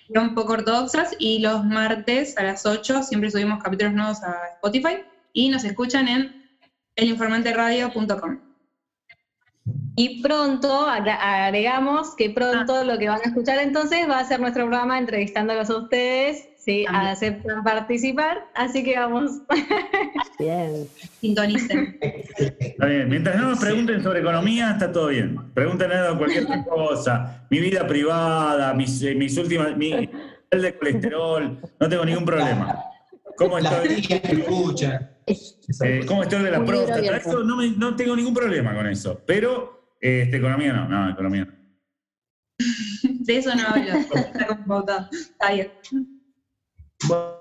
Bien Poco Ortodoxas. Y los martes a las 8 siempre subimos capítulos nuevos a Spotify. Y nos escuchan en elinformanteradio.com. Y pronto, agregamos que pronto lo que van a escuchar entonces va a ser nuestro programa entrevistándolos a ustedes, si También. aceptan participar, así que vamos. Bien. Sintonicen. Está bien. Mientras no nos pregunten sobre economía, está todo bien. Pregúntenos cualquier otra cosa. Mi vida privada, mis, eh, mis últimas. Mi nivel de colesterol. No tengo ningún problema. ¿Cómo estoy? Eh, ¿Cómo estoy de la próstata? Eso no, me- no tengo ningún problema con eso. Pero este, economía no, no, economía no. (laughs) De eso no hablo. Está bien.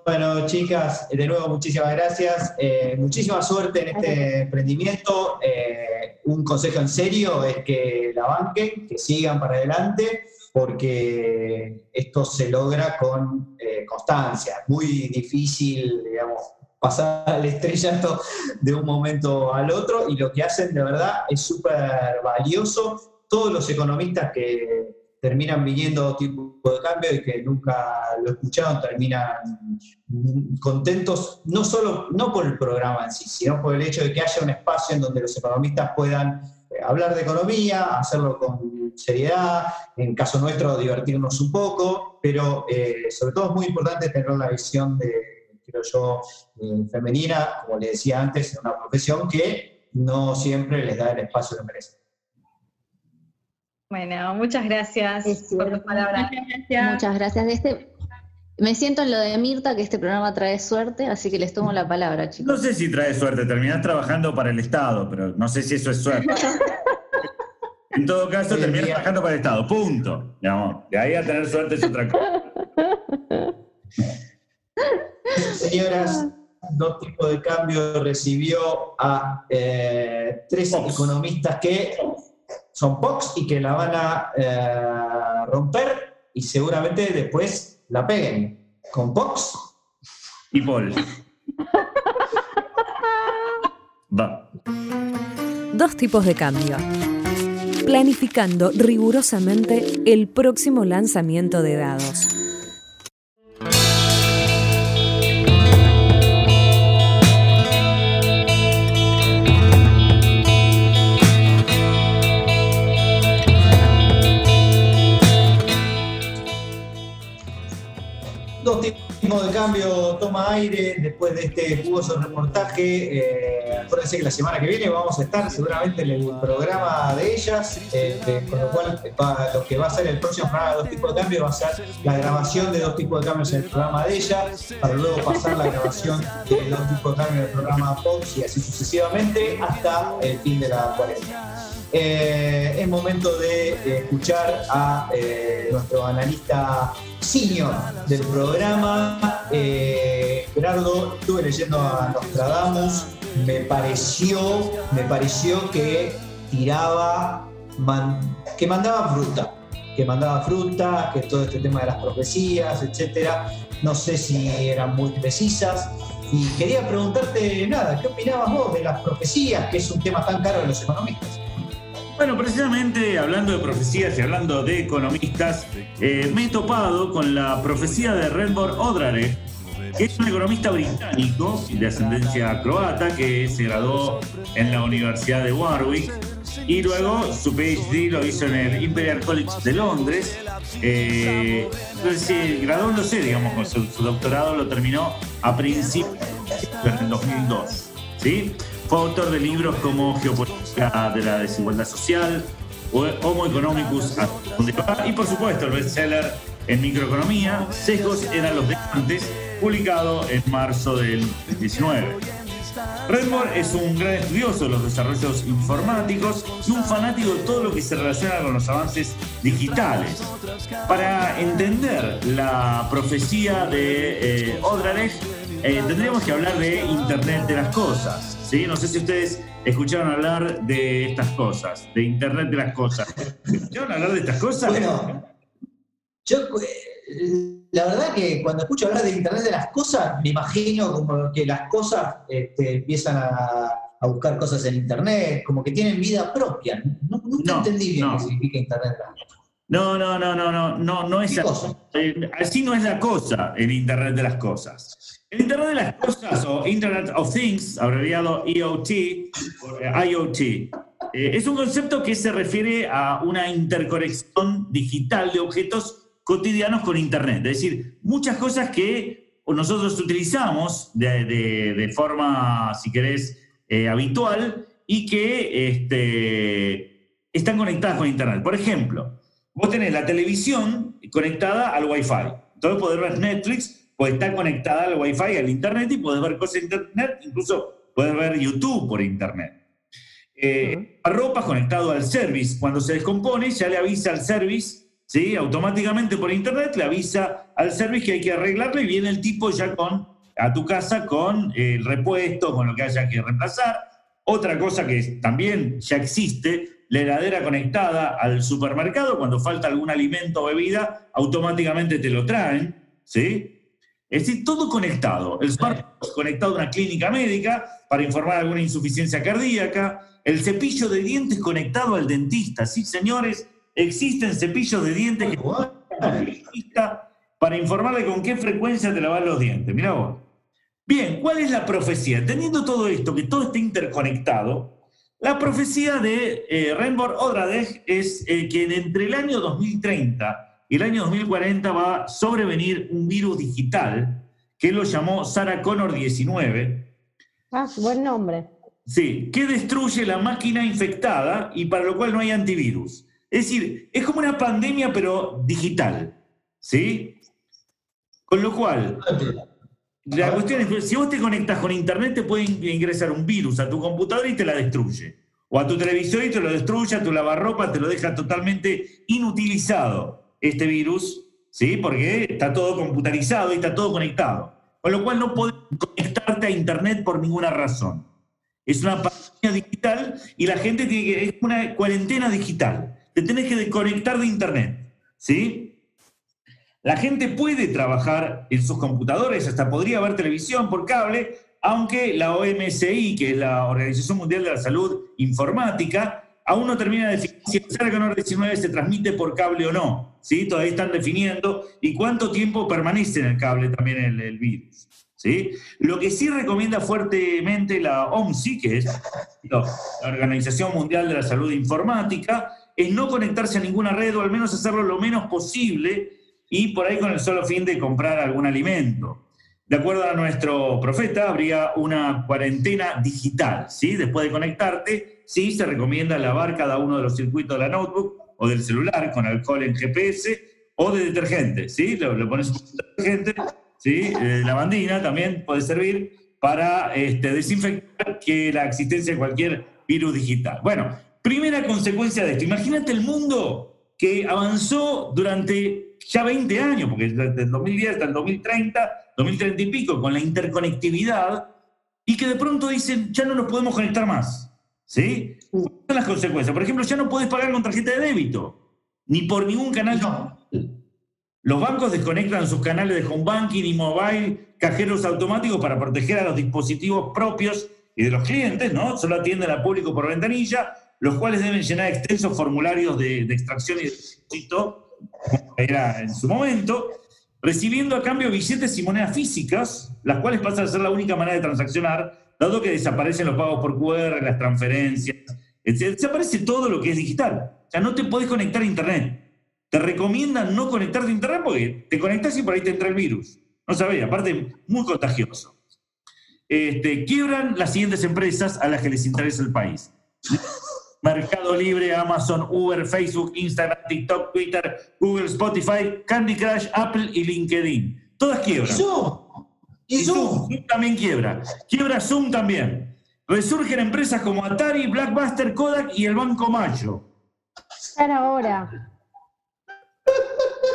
Bueno, chicas, de nuevo muchísimas gracias. Eh, muchísima suerte en este emprendimiento. Eh, un consejo en serio es que la banquen, que sigan para adelante, porque esto se logra con eh, constancia. Muy difícil, digamos, pasar al estrellato de un momento al otro y lo que hacen de verdad es súper valioso. Todos los economistas que terminan viniendo tipo de cambio y que nunca lo escucharon terminan contentos, no solo no por el programa en sí, sino por el hecho de que haya un espacio en donde los economistas puedan eh, hablar de economía, hacerlo con seriedad, en caso nuestro divertirnos un poco, pero eh, sobre todo es muy importante tener la visión de, creo yo, eh, femenina, como le decía antes, en una profesión que no siempre les da el espacio que merecen. Bueno, muchas gracias Es por tus palabras. Muchas gracias. De este, me siento en lo de Mirta, que este programa trae suerte, así que les tomo la palabra, No chicos. sé si trae suerte, terminás trabajando para el Estado, pero no sé si eso es suerte. (laughs) En todo caso, en terminás día- trabajando para el Estado, punto. Mi amor, de ahí a tener suerte es otra cosa. (laughs) Señoras, dos tipos de cambio recibió a eh, tres Pox. economistas que son POX y que la van a eh, romper y seguramente después la peguen. Con POX, Y Paul. (laughs) Va. Dos tipos de cambio. Planificando rigurosamente el próximo lanzamiento de dados. Dos tipos de cambio toma aire después de este jugoso reportaje. Eh, acuérdense que la semana que viene vamos a estar seguramente en el programa de ellas, de- con lo cual va- lo que va a ser el próximo programa de dos tipos de cambio va a ser la grabación de dos tipos de cambios en el programa de ellas, para luego pasar la grabación de dos tipos de cambio en el programa Fox y así sucesivamente hasta el fin de la cuarentena. Eh, es momento de escuchar a eh, nuestro analista senior del programa, eh, Gerardo. Estuve leyendo a Nostradamus, me pareció, me pareció que tiraba, que mandaba fruta, que mandaba fruta, que todo este tema de las profecías, etcétera. No sé si eran muy precisas. Y quería preguntarte, nada, ¿qué opinabas vos de las profecías, que es un tema tan caro de los economistas? Bueno, precisamente hablando de profecías y hablando de economistas, eh, me he topado con la profecía de Redbor Odrare, que es un economista británico de ascendencia croata que se graduó en la Universidad de Warwick y luego su PhD lo hizo en el Imperial College de Londres. Eh, se graduó, no sé, digamos, su, su doctorado lo terminó a principios del 2002. Fue autor de libros como Geopolítica de la Desigualdad Social, Homo Economicus, y por supuesto el bestseller en microeconomía, Sesgos eran los de antes, publicado en marzo del 19. Redmore es un gran estudioso de los desarrollos informáticos y un fanático de todo lo que se relaciona con los avances digitales. Para entender la profecía de eh, eh, tendríamos que hablar de Internet de las Cosas. ¿sí? No sé si ustedes escucharon hablar de estas cosas, de Internet de las Cosas. ¿Escucharon hablar de estas cosas? Bueno, yo eh, la verdad que cuando escucho hablar de Internet de las cosas, me imagino como que las cosas este, empiezan a, a buscar cosas en Internet, como que tienen vida propia. Nu- nunca No, entendí bien no. qué significa Internet de las cosas. No, no, no, no, no, no, no es ¿Qué así. Eh, así no es la cosa el Internet de las cosas. El Internet de las cosas o Internet of Things, abreviado IoT, o, eh, IoT, eh, es un concepto que se refiere a una interconexión digital de objetos cotidianos con Internet. Es decir, muchas cosas que nosotros utilizamos de forma, si querés, eh, habitual y que este, están conectadas con Internet. Por ejemplo, vos tenés la televisión conectada al Wi-Fi. Entonces podés ver Netflix, pues está conectada al Wi-Fi, al Internet y podés ver cosas en Internet, incluso podés ver YouTube por Internet. Eh, La ropa conectado al service. Cuando se descompone, ya le avisa al service, ¿sí? automáticamente por Internet, le avisa al service que hay que arreglarlo y viene el tipo ya con, a tu casa con eh, el repuesto, con lo que haya que reemplazar. Otra cosa que también ya existe, la heladera conectada al supermercado, cuando falta algún alimento o bebida, automáticamente te lo traen, ¿sí? Es decir, todo conectado. El smartphone conectado a una clínica médica para informar alguna insuficiencia cardíaca, el cepillo de dientes conectado al dentista. Sí, señores, existen cepillos de dientes que al dentista para informarle con qué frecuencia te lavas los dientes. Mirá vos. Bien, ¿cuál es la profecía? Teniendo todo esto, que todo esté interconectado, La profecía de eh, Renborg Odradeg es eh, que entre el año 2030 y el año 2040 va a sobrevenir un virus digital que él lo llamó Sarah Connor 19. Ah, buen nombre. Sí, que destruye la máquina infectada y para lo cual no hay antivirus. Es decir, es como una pandemia pero digital. ¿Sí? Con lo cual, la cuestión es, si vos te conectas con internet, te puede ingresar un virus a tu computadora y te la destruye. O a tu televisor y te lo destruye, a tu lavarropa te lo deja totalmente inutilizado este virus, ¿sí? Porque está todo computarizado y está todo conectado. Con lo cual no podés conectarte a internet por ninguna razón. Es una pandemia digital y la gente tiene que, es una cuarentena digital. Te tenés que desconectar de internet, ¿sí? La gente puede trabajar en sus computadores, hasta podría ver televisión por cable, aunque la OMSI, que es la Organización Mundial de la Salud Informática, aún no termina de definir si el SARS-CoV-19 se transmite por cable o no. ¿sí? Todavía están definiendo y cuánto tiempo permanece en el cable también el, el virus. ¿sí? Lo que sí recomienda fuertemente la OMSI, que es la Organización Mundial de la Salud Informática, es no conectarse a ninguna red o al menos hacerlo lo menos posible y por ahí con el solo fin de comprar algún alimento. De acuerdo a nuestro profeta, habría una cuarentena digital, ¿sí? Después de conectarte, sí, se recomienda lavar cada uno de los circuitos de la notebook o del celular con alcohol en GPS o de detergente, ¿sí? Lo, pones un detergente, ¿sí? Eh, lavandina también puede servir para este, desinfectar que la existencia de cualquier virus digital. Bueno, primera consecuencia de esto, imagínate el mundo que avanzó durante ya 20 años, porque desde el 2010 hasta el 2030, 2030 y pico, con la interconectividad, y que de pronto dicen, ya no nos podemos conectar más. ¿Sí? ¿Cuáles son las consecuencias? Por ejemplo, ya no puedes pagar con tarjeta de débito, ni por ningún canal. Los bancos desconectan sus canales de home banking y mobile, cajeros automáticos para proteger a los dispositivos propios y de los clientes, ¿no? Solo atienden al público por ventanilla, los cuales deben llenar extensos formularios de, de extracción y de depósito era en su momento, recibiendo a cambio billetes y monedas físicas, las cuales pasan a ser la única manera de transaccionar, dado que desaparecen los pagos por QR, las transferencias, desaparece todo lo que es digital. O sea, no te podés conectar a Internet. Te recomiendan no conectarte a Internet porque te conectas y por ahí te entra el virus. No sabía, aparte, muy contagioso. Este, quiebran las siguientes empresas a las que les interesa el país. Mercado Libre, Amazon, Uber, Facebook, Instagram, TikTok, Twitter, Google, Spotify, Candy Crush, Apple y LinkedIn. Todas quiebran. ¿Y Zoom? ¿Y, Zoom? Zoom también quiebra. Quiebra Zoom también. Resurgen empresas como Atari, Blackbuster, Kodak y el Banco Mayo. Era ahora.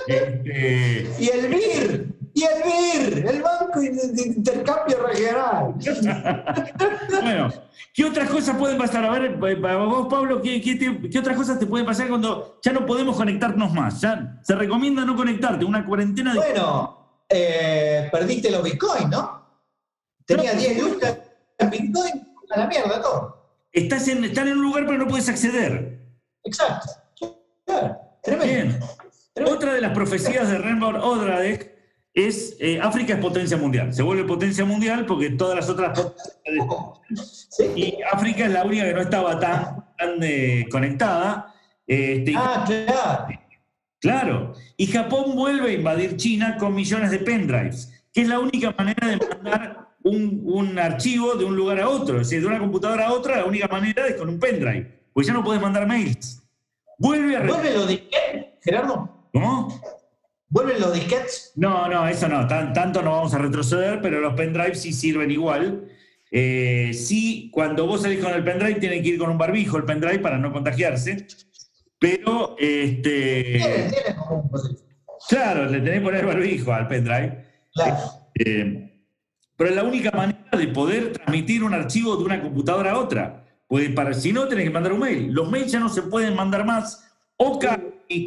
Este... Y el BIR. Y el BIR, el Banco de Intercambio Regional. (laughs) bueno, ¿qué otras cosas pueden pasar? A ver, eh, para vos, Pablo, ¿qué, qué, otras cosas te pueden pasar cuando ya no podemos conectarnos más? Ya se recomienda no conectarte, una cuarentena de... Bueno, eh, perdiste los bitcoins, ¿no? Tenía 10 lucas en bitcoin, a la mierda todo. Estás en, están en un lugar pero no puedes acceder. Exacto. Claro, tremendo. Otra de las profecías de Renborg Odradek es eh, África es potencia mundial. Se vuelve potencia mundial porque todas las otras potencias... Y África es la única que no estaba tan, eh, conectada. Este, ah, claro. Claro. Y Japón vuelve a invadir China con millones de pendrives, que es la única manera de mandar un, archivo de un lugar a otro. Es decir, de una computadora a otra, la única manera es con un pendrive. Pues ya no puedes mandar mails. Vuelve a... ¿Vuelve lo de Gerardo? ¿Cómo? ¿Vuelven los disquets? No, no, eso no, tanto no vamos a retroceder, pero los pendrives sí sirven igual. Eh, sí, cuando vos salís con el pendrive, tiene que ir con un barbijo el pendrive para no contagiarse. Pero, este. Claro, le tenés que poner barbijo al pendrive. Claro. Eh, pero es la única manera de poder transmitir un archivo de una computadora a otra. Pues para, si no, tenés que mandar un mail. Los mails ya no se pueden mandar más. OCA y,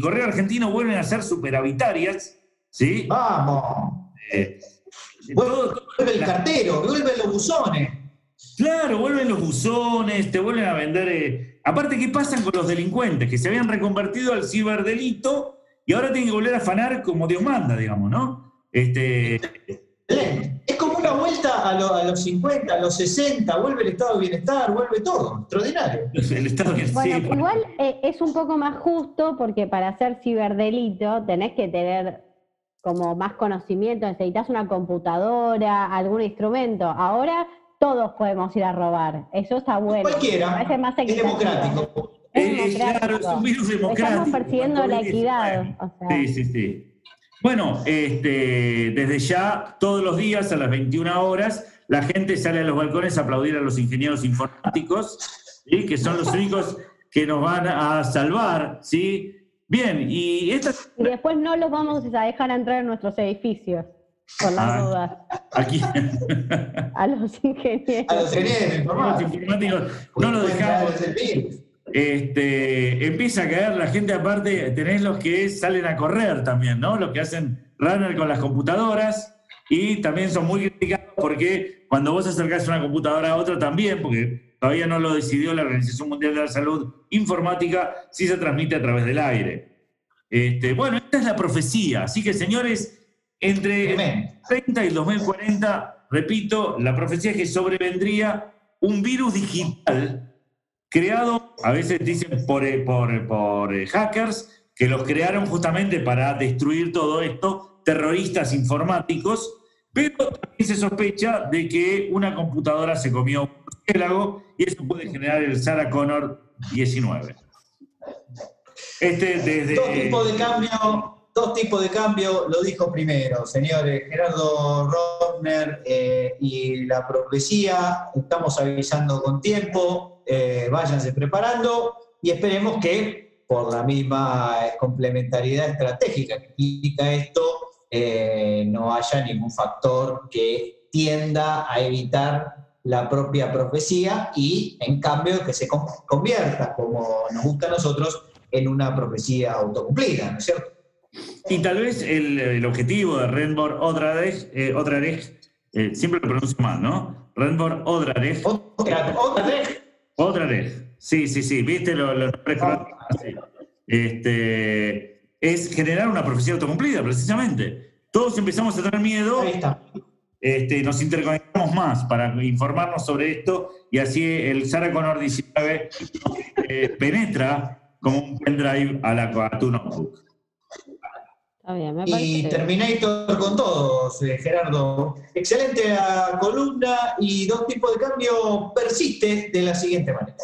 Correo Argentino vuelven a ser superavitarias, ¿sí? Vamos. Eh, vuelve el cartero, vuelven los buzones. Claro, vuelven los buzones, te vuelven a vender. Eh, aparte, ¿qué pasan con los delincuentes que se habían reconvertido al ciberdelito y ahora tienen que volver a afanar como Dios manda, digamos, ¿no? Este, es una vuelta a, lo- a los 50, a los 60, vuelve el estado de bienestar, vuelve todo, extraordinario. El Estado de Bueno, sí, igual eh, es un poco más justo porque para hacer ciberdelito tenés que tener como más conocimiento, necesitas una computadora, algún instrumento. Ahora todos podemos ir a robar. Eso está bueno. Cualquiera, parece más es democrático. Es Eh, eh, claro, es un virus democrático. Estamos persiguiendo la COVID-19. equidad. o sea. Sí, sí, sí. Bueno, este, desde ya, todos los días a las 21 horas, la gente sale a los balcones a aplaudir a los ingenieros informáticos, ¿sí? que son los únicos que nos van a salvar. ¿sí? Bien, y esta Y después no los vamos a dejar entrar en nuestros edificios, por las Ah. dudas, aquí, (laughs) a los ingenieros. A los ingenieros los informáticos. no lo Pueden dejamos. Este, empieza a caer la gente aparte, tenés los que salen a correr también, ¿no? Los que hacen runner con las computadoras y también son muy criticados porque cuando vos acercás una computadora a otra también, porque todavía no lo decidió la Organización Mundial de la Salud, informática sí se transmite a través del aire. Este, bueno, esta es la profecía, así que señores, entre el Tremendo. 30 y el 2040, repito, la profecía es que sobrevendría un virus digital creado, a veces dicen por, eh, por, por, eh, hackers, que los crearon justamente para destruir todo esto, terroristas informáticos, pero también se sospecha de que una computadora se comió un murciélago y eso puede generar el Sarah Connor 19. Este. Dos tipos de cambio, dos tipos de cambio, lo dijo primero, señores, Gerardo Rodner eh, y la profecía, estamos avisando con tiempo, eh, váyanse preparando y esperemos que por la misma eh, complementariedad estratégica que implica esto, eh, no haya ningún factor que tienda a evitar la propia profecía y en cambio que se con- convierta, como nos gusta a nosotros, en una profecía autocumplida, ¿no es cierto? Y tal vez el, el objetivo de Renborg Odrarech, eh, Odrarech, eh, siempre lo pronuncio mal, ¿no? Renborg Odrarech, Otra, otra vez, sí, sí, sí, viste los lo sí. Este, es generar una profecía autocumplida, precisamente. Todos empezamos a tener miedo, ahí está. este, nos interconectamos más para informarnos sobre esto y así el Sarah Connor 19 eh, penetra como un pendrive a, la, a tu notebook. Está bien, me Y. Terminator con todos, eh, Gerardo. Excelente la columna y dos tipos de cambio persiste de la siguiente manera.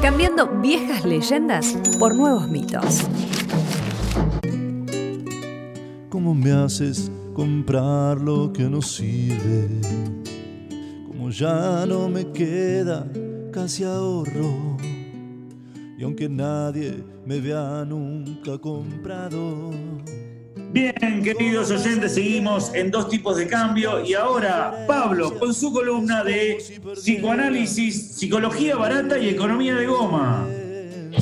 Cambiando viejas leyendas por nuevos mitos. ¿Cómo me haces comprar lo que no sirve? Como ya no me queda casi ahorro. Y aunque nadie me vea nunca comprado. Bien, queridos oyentes, seguimos en dos tipos de cambio y ahora Pablo con su columna de psicoanálisis, psicología barata y economía de goma. (laughs)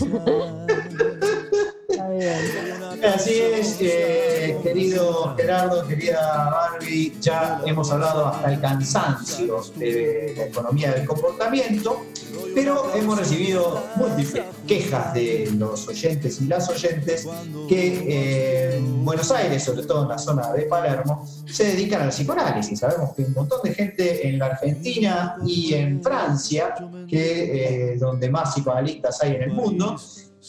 Está bien. Así es, eh, querido Gerardo, querida Barbie, ya hemos hablado hasta el cansancio de la economía del comportamiento, pero hemos recibido múltiples quejas de los oyentes y las oyentes que eh, en Buenos Aires, sobre todo en la zona de Palermo, se dedican al psicoanálisis. Sabemos que un montón de gente en la Argentina y en Francia, que eh, donde más psicoanalistas hay en el mundo,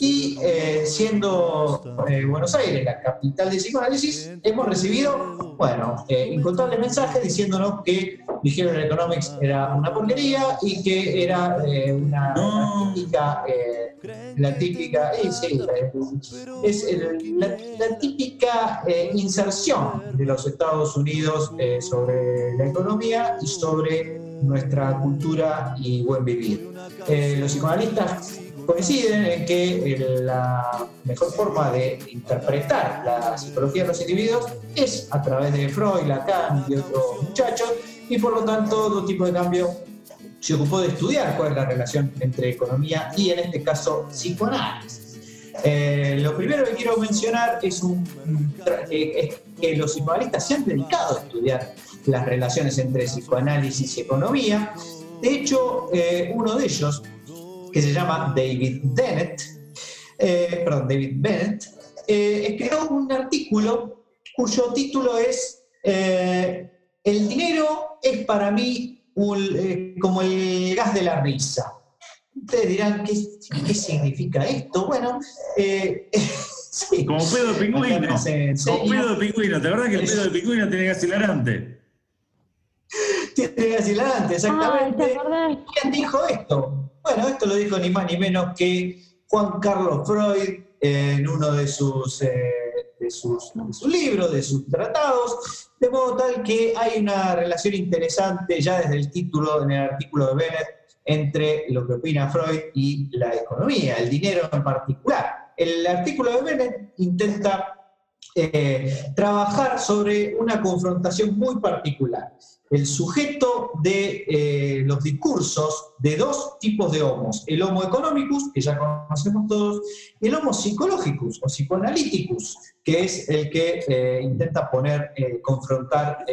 y eh, siendo eh, Buenos Aires la capital de psicoanálisis, hemos recibido, bueno, eh, incontables mensajes diciéndonos que Behavioral Economics era una porquería y que era eh, una, típica, la típica, es la, típica inserción de los Estados Unidos sobre la economía y sobre nuestra cultura y buen vivir. Los psicoanalistas coinciden en que eh, la mejor forma de interpretar la psicología de los individuos es a través de Freud, Lacan y otros muchachos, y por lo tanto, dos tipos de cambio se ocupó de estudiar cuál es la relación entre economía y, en este caso, psicoanálisis. Eh, lo primero que quiero mencionar es que los psicoanalistas se han dedicado a estudiar las relaciones entre psicoanálisis y economía. De hecho, eh, uno de ellos, que se llama David Dennett, eh, perdón, David Bennett, eh, escribió un artículo cuyo título es eh, el dinero es para mí un- eh, como el gas de la risa. Ustedes dirán, ¿qué, qué significa esto? Bueno, eh, (laughs) sí. Como pedo de pingüino. Como pedo de pingüino. ¿Te acordás que el pedo de pingüino tiene gas hilarante? ¿Te exactamente. ¿Quién dijo esto? Bueno, esto lo dijo ni más ni menos que Juan Carlos Freud en uno de sus, eh, de sus, de sus libros, de sus tratados, de modo tal que hay una relación interesante ya desde el título, en el artículo de Bennett, entre lo que opina Freud y la economía, el dinero en particular. El artículo de Bennett intenta eh, trabajar sobre una confrontación muy particular. El sujeto de eh, los discursos de dos tipos de homos, el homo economicus, que ya conocemos todos, y el homo psicologicus o psicoanalíticus, que es el que eh, intenta poner, confrontar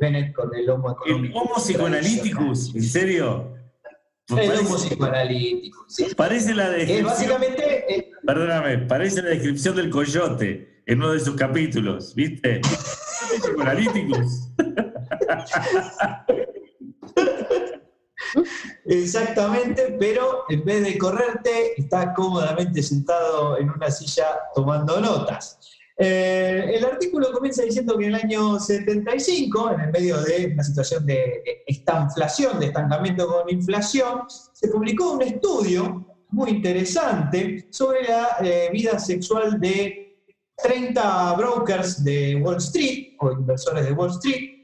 Bennett con el homo El económico. homo psicoanalíticus, ¿en serio? El Parece, homo psicoanalítico, sí. parece la Es descripción. básicamente eh, Perdóname, parece la descripción del coyote en uno de sus capítulos, ¿viste? Psicoanalíticus. Exactamente, pero en vez de correrte, está cómodamente sentado en una silla tomando notas. Eh, el artículo comienza diciendo que en el año 75, en el medio de una situación de estanflación, de estancamiento con inflación, se publicó un estudio muy interesante sobre la eh, vida sexual de 30 brokers de Wall Street o inversores de Wall Street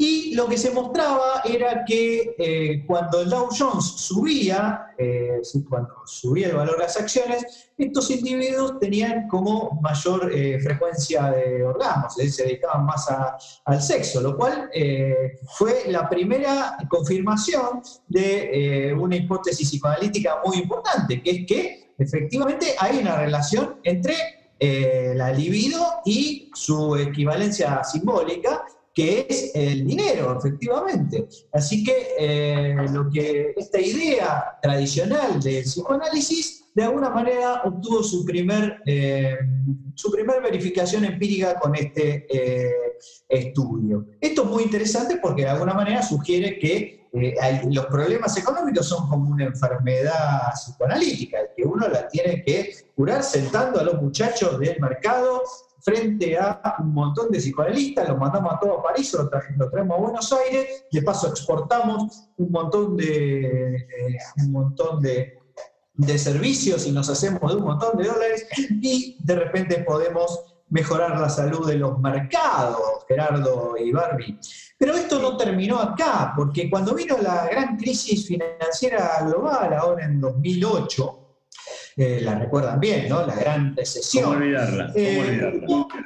y lo que se mostraba era que eh, cuando el Dow Jones subía, eh, cuando subía el valor de las acciones, estos individuos tenían como mayor eh, frecuencia de orgasmos, se dedicaban más al sexo, lo cual fue la primera confirmación de una hipótesis psicoanalítica muy importante, que es que efectivamente hay una relación entre eh, la libido y su equivalencia simbólica, que es el dinero, efectivamente. Así que, eh, lo que esta idea tradicional del psicoanálisis, de alguna manera obtuvo su primer, eh, su primer verificación empírica con este eh, estudio. Esto es muy interesante porque de alguna manera sugiere que los problemas económicos son como una enfermedad psicoanalítica, que uno la tiene que curar sentando a los muchachos del mercado frente a un montón de psicoanalistas, los mandamos a todo París, lo, tra- lo traemos a Buenos Aires, de paso exportamos un montón de, eh, un montón de, de servicios y nos hacemos de un montón de dólares y de repente podemos mejorar la salud de los mercados, Gerardo y Barbie. Pero esto no terminó acá, porque cuando vino la gran crisis financiera global, ahora en 2008, eh, la recuerdan bien, ¿no? La gran recesión. ¿Cómo olvidarla? ¿Cómo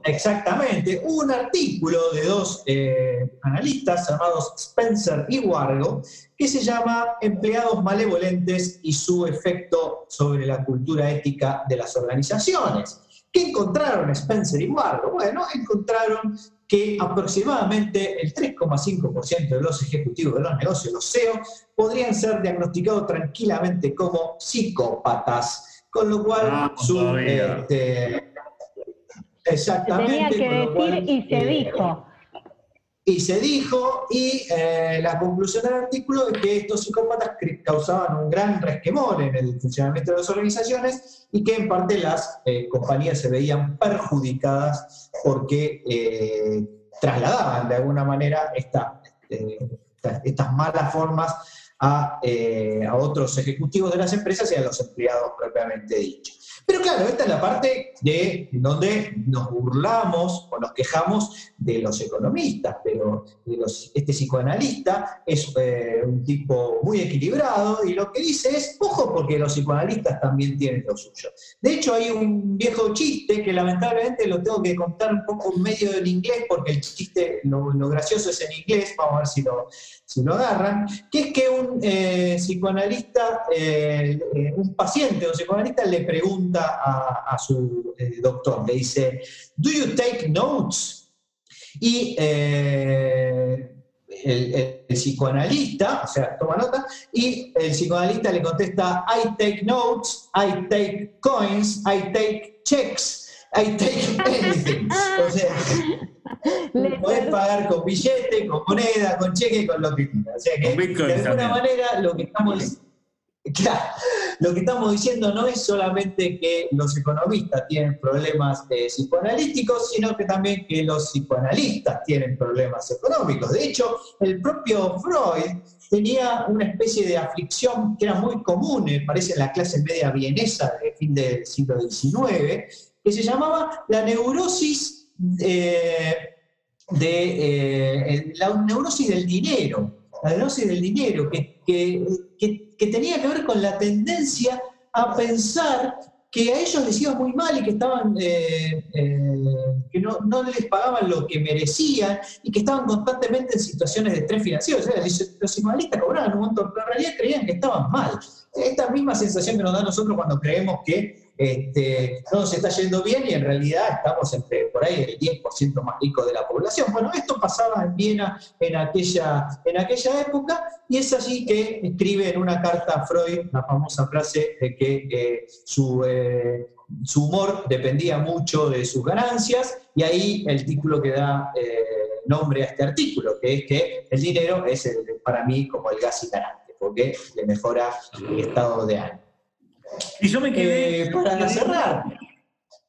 Eh, Exactamente, hubo un artículo de dos eh, analistas llamados Spencer y Wargo que se llama Empleados malevolentes y su efecto sobre la cultura ética de las organizaciones. ¿Qué encontraron Spencer y Wargo? Bueno, encontraron que aproximadamente el 3,5% de los ejecutivos de los negocios, los CEO, podrían ser diagnosticados tranquilamente como psicópatas, con lo cual Ah, su, todavía. este, Se exactamente, tenía que con lo decir cual, y se eh, dijo. Y se dijo, y eh, la conclusión del artículo es que estos psicópatas causaban un gran resquemor en el funcionamiento de las organizaciones y que en parte las eh, compañías se veían perjudicadas porque eh, trasladaban de alguna manera esta, esta- estas malas formas a, a otros ejecutivos de las empresas y a los empleados propiamente dichos. Pero claro, esta es la parte de donde nos burlamos o nos quejamos de los economistas, pero este psicoanalista es eh, un tipo muy equilibrado y lo que dice es, ojo, porque los psicoanalistas también tienen lo suyo. De hecho, hay un viejo chiste que lamentablemente lo tengo que contar un poco en medio en inglés, porque el chiste, lo, lo gracioso es en inglés, vamos a ver si lo, si lo agarran, que es que un eh, psicoanalista, eh, eh, un paciente, un psicoanalista le pregunta a, su doctor, le dice, ¿Do you take notes? Y el- el psicoanalista, o sea, toma nota, y el psicoanalista le contesta, I take notes, I take coins, I take checks. I take anything. O sea, (laughs) podés pagar con billete, con moneda, con cheque, con lo que quieras. O sea que, Bitcoin de alguna también. manera, lo que estamos Claro, lo que estamos diciendo no es solamente que los economistas tienen problemas eh, psicoanalíticos, sino que también que los psicoanalistas tienen problemas económicos. De hecho, el propio Freud tenía una especie de aflicción que era muy común, me parece, en la clase media vienesa del fin del siglo XIX, que se llamaba la neurosis eh, de eh, la neurosis del dinero, la neurosis del dinero, que, que- tenía que ver con la tendencia a pensar que a ellos les iba muy mal y que estaban eh, que no, no les pagaban lo que merecían y que estaban constantemente en situaciones de estrés financiero. O sea, los los psicoanalistas cobraban un montón, pero en realidad creían que estaban mal. Esta misma sensación que nos da a nosotros cuando creemos que este, no nos está yendo bien y en realidad estamos entre por ahí el 10% más rico de la población. Bueno, esto pasaba en Viena en aquella, en aquella época y es allí que escribe en una carta a Freud la famosa frase de que eh, su, eh, su humor dependía mucho de sus ganancias y ahí el título que da eh, nombre a este artículo, que es que el dinero es para mí como el gas hilarante, porque le mejora el estado de ánimo. Y yo me quedé. Eh, para cerrar,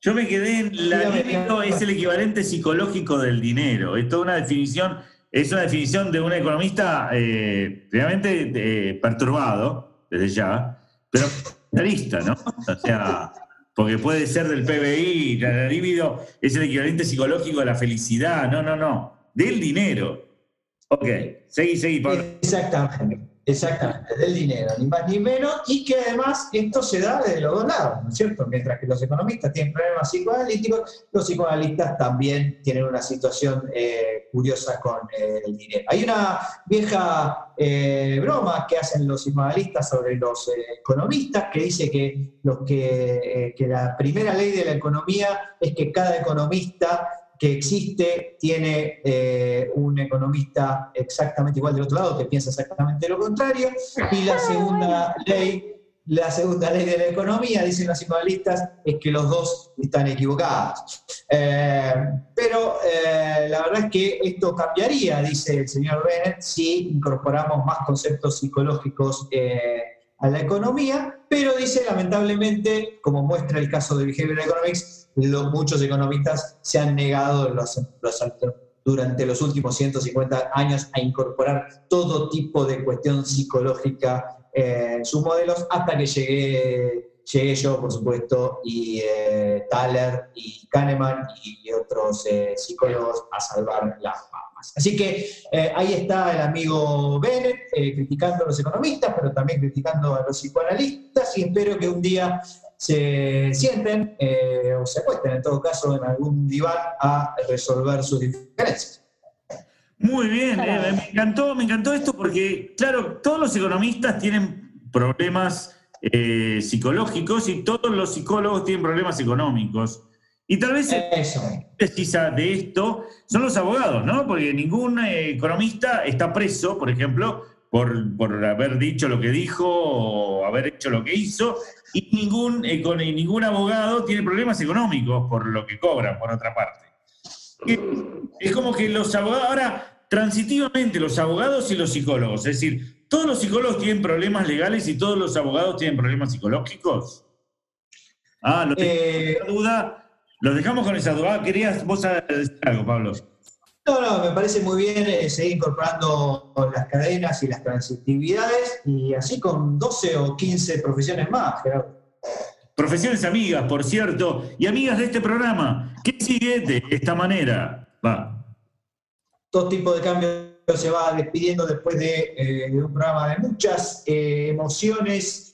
Yo me quedé en la dígame. es el equivalente psicológico del dinero. Es toda una definición, es una definición de un economista eh, realmente eh, perturbado, desde ya, pero capitalista, ¿no? O sea, porque puede ser del PBI, la libido es el equivalente psicológico de la felicidad. No, no, no. Del dinero. Ok, seguí, seguí, Pablo. Exactamente, exactamente, del dinero, ni más ni menos, y que además esto se da de los dos lados, ¿no es cierto? Mientras que los economistas tienen problemas psicoanalíticos, los psicoanalistas también tienen una situación eh, curiosa con eh, el dinero. Hay una vieja eh, broma que hacen los psicoanalistas sobre los eh, economistas, que dice que, los que la primera ley de la economía es que cada economista que existe tiene eh, un economista exactamente igual del otro lado que piensa exactamente lo contrario y la (laughs) segunda ley la segunda ley de la economía dicen los psicoanalistas es que los dos están equivocados. Eh, pero eh, la verdad es que esto cambiaría dice el señor Bennett si incorporamos más conceptos psicológicos a la economía, pero dice lamentablemente, como muestra el caso de Behavioral Economics, lo- muchos economistas se han negado durante los últimos 150 años a incorporar todo tipo de cuestión psicológica eh, en sus modelos, hasta que llegué, yo, por supuesto, y eh, Thaler y Kahneman y otros eh, psicólogos a salvar las papas. Así que ahí está el amigo Bennett criticando a los economistas, pero también criticando a los psicoanalistas y espero que un día se sienten eh, o se acuesten en todo caso en algún diván a resolver sus diferencias. Muy bien, eh, me encantó, me encantó esto porque, claro, todos los economistas tienen problemas eh, psicológicos y todos los psicólogos tienen problemas económicos. Y tal vez el Eso. precisa de esto son los abogados, ¿no? Porque ningún eh, economista está preso, por ejemplo, por, por haber dicho lo que dijo o haber hecho lo que hizo, y ningún, econ- y ningún abogado tiene problemas económicos por lo que cobran, por otra parte. Y Es como que los abogados, ahora, transitivamente, los abogados y los psicólogos, es decir, todos los psicólogos tienen problemas legales y todos los abogados tienen problemas psicológicos. Ah, lo Eh, esa duda. Los dejamos con esa duda. Ah, Querías vos decir algo, Pablo. No, no, me parece muy bien eh, seguir incorporando las cadenas y las transitividades y así con 12 o 15 profesiones más, Gerardo. Profesiones amigas, por cierto, y amigas de este programa. ¿Qué sigue de esta manera? Va. Todo tipo de cambios se va despidiendo después de, eh, de un programa de muchas eh, emociones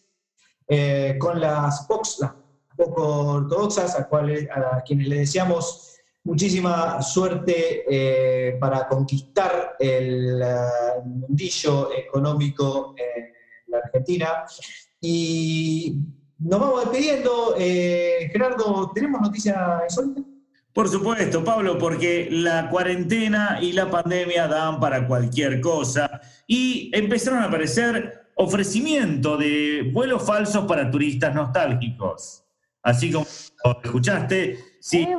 con las POCs, las poco ortodoxas, a, cuales, a quienes le deseamos muchísima suerte eh, para conquistar el eh, mundillo económico en la Argentina. Y nos vamos despidiendo. Eh, Gerardo, ¿tenemos noticia insólita? Por supuesto, Pablo, porque la cuarentena y la pandemia dan para cualquier cosa y empezaron a aparecer ofrecimientos de vuelos falsos para turistas nostálgicos. así como lo escuchaste. Sí, ¡Qué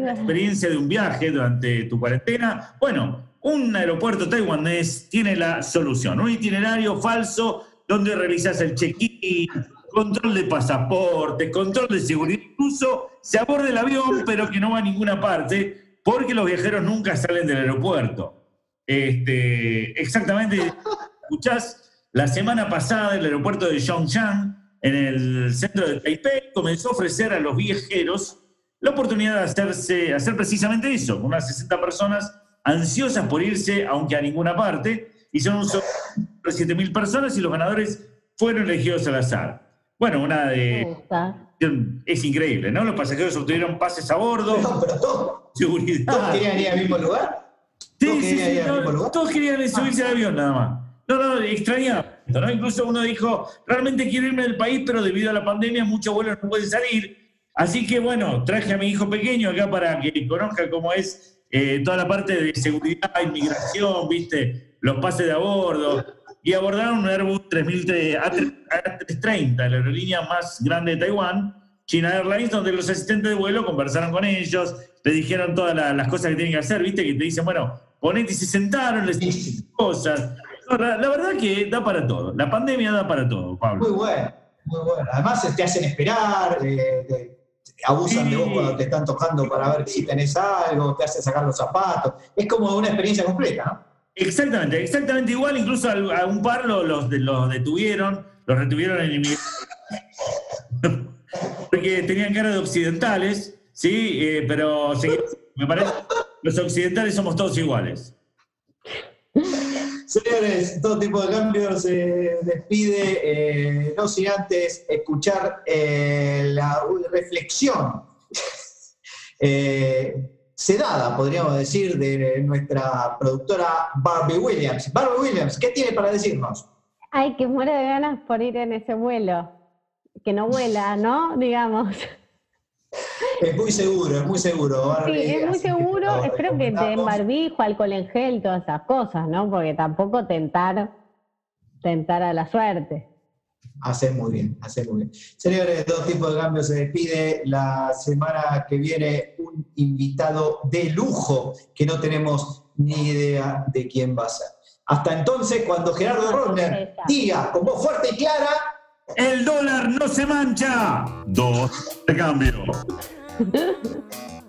bueno! experiencia de un viaje durante tu cuarentena. Bueno, un aeropuerto taiwanés tiene la solución. Un itinerario falso donde realizas el check-in, control de pasaporte, control de seguridad. Incluso se aborda el avión, pero que no va a ninguna parte, porque los viajeros nunca salen del aeropuerto. Este, exactamente, escuchás, la semana pasada el aeropuerto de Zhongshan, en el centro de Taipei, comenzó a ofrecer a los viajeros la oportunidad de hacerse, hacer precisamente eso, con unas 60 personas ansiosas por irse, aunque a ninguna parte, y son un solo de 7.000 personas y los ganadores fueron elegidos al azar. Bueno, una de... Es increíble, ¿no? Los pasajeros obtuvieron pases a bordo, No, pero todos, todos seguridad. querían ir al mismo lugar. Sí, ¿Todos sí, querían sí, ir al no, mismo lugar? todos querían subirse al avión nada más. No, no, extrañaba. ¿no? Incluso uno dijo, realmente quiero irme del país, pero debido a la pandemia muchos vuelos no pueden salir. Así que bueno, traje a mi hijo pequeño acá para que conozca cómo es eh, toda la parte de seguridad, inmigración, viste, los pases de a bordo. Y abordaron un Airbus 3000 A330, la aerolínea más grande de Taiwán, China Airlines, donde los asistentes de vuelo conversaron con ellos, le dijeron todas la- las cosas que tienen que hacer, viste, que te dicen, bueno, ponete y se sentaron, les dijeron cosas. No, la, la verdad que da para todo. La pandemia da para todo, Pablo. Muy bueno, muy bueno. Además te hacen esperar, eh, te- abusan de vos cuando te están tocando para ver si tenés algo, te hacen sacar los zapatos. Es como una experiencia completa, ¿no? Exactamente, exactamente igual. Incluso a, un par lo- los, los detuvieron, los retuvieron en inmigración. (laughs) Porque tenían cara de occidentales, sí, Eh, pero sí, me parece los occidentales somos todos iguales. Señores, todo tipo de cambios se despide, eh, no sin antes escuchar eh, la reflexión (laughs) eh, sedada, podríamos decir, de nuestra productora Barbie Williams. Barbie Williams, ¿qué tiene para decirnos? Ay, que muero de ganas por ir en ese vuelo. Que no vuela, ¿no? Digamos. Es muy seguro, es muy seguro. Sí, es muy que seguro. Espero que te den barbijo, alcohol en gel, todas esas cosas, ¿no? Porque tampoco tentar, tentar a la suerte. Haces muy bien, haces muy bien. Señores, dos tipos de cambios se despide. La semana que viene un invitado de lujo que no tenemos ni idea de quién va a ser. Hasta entonces, cuando Gerardo Rodner diga con voz fuerte y clara, El dólar no se mancha. Dos de cambio. (laughs)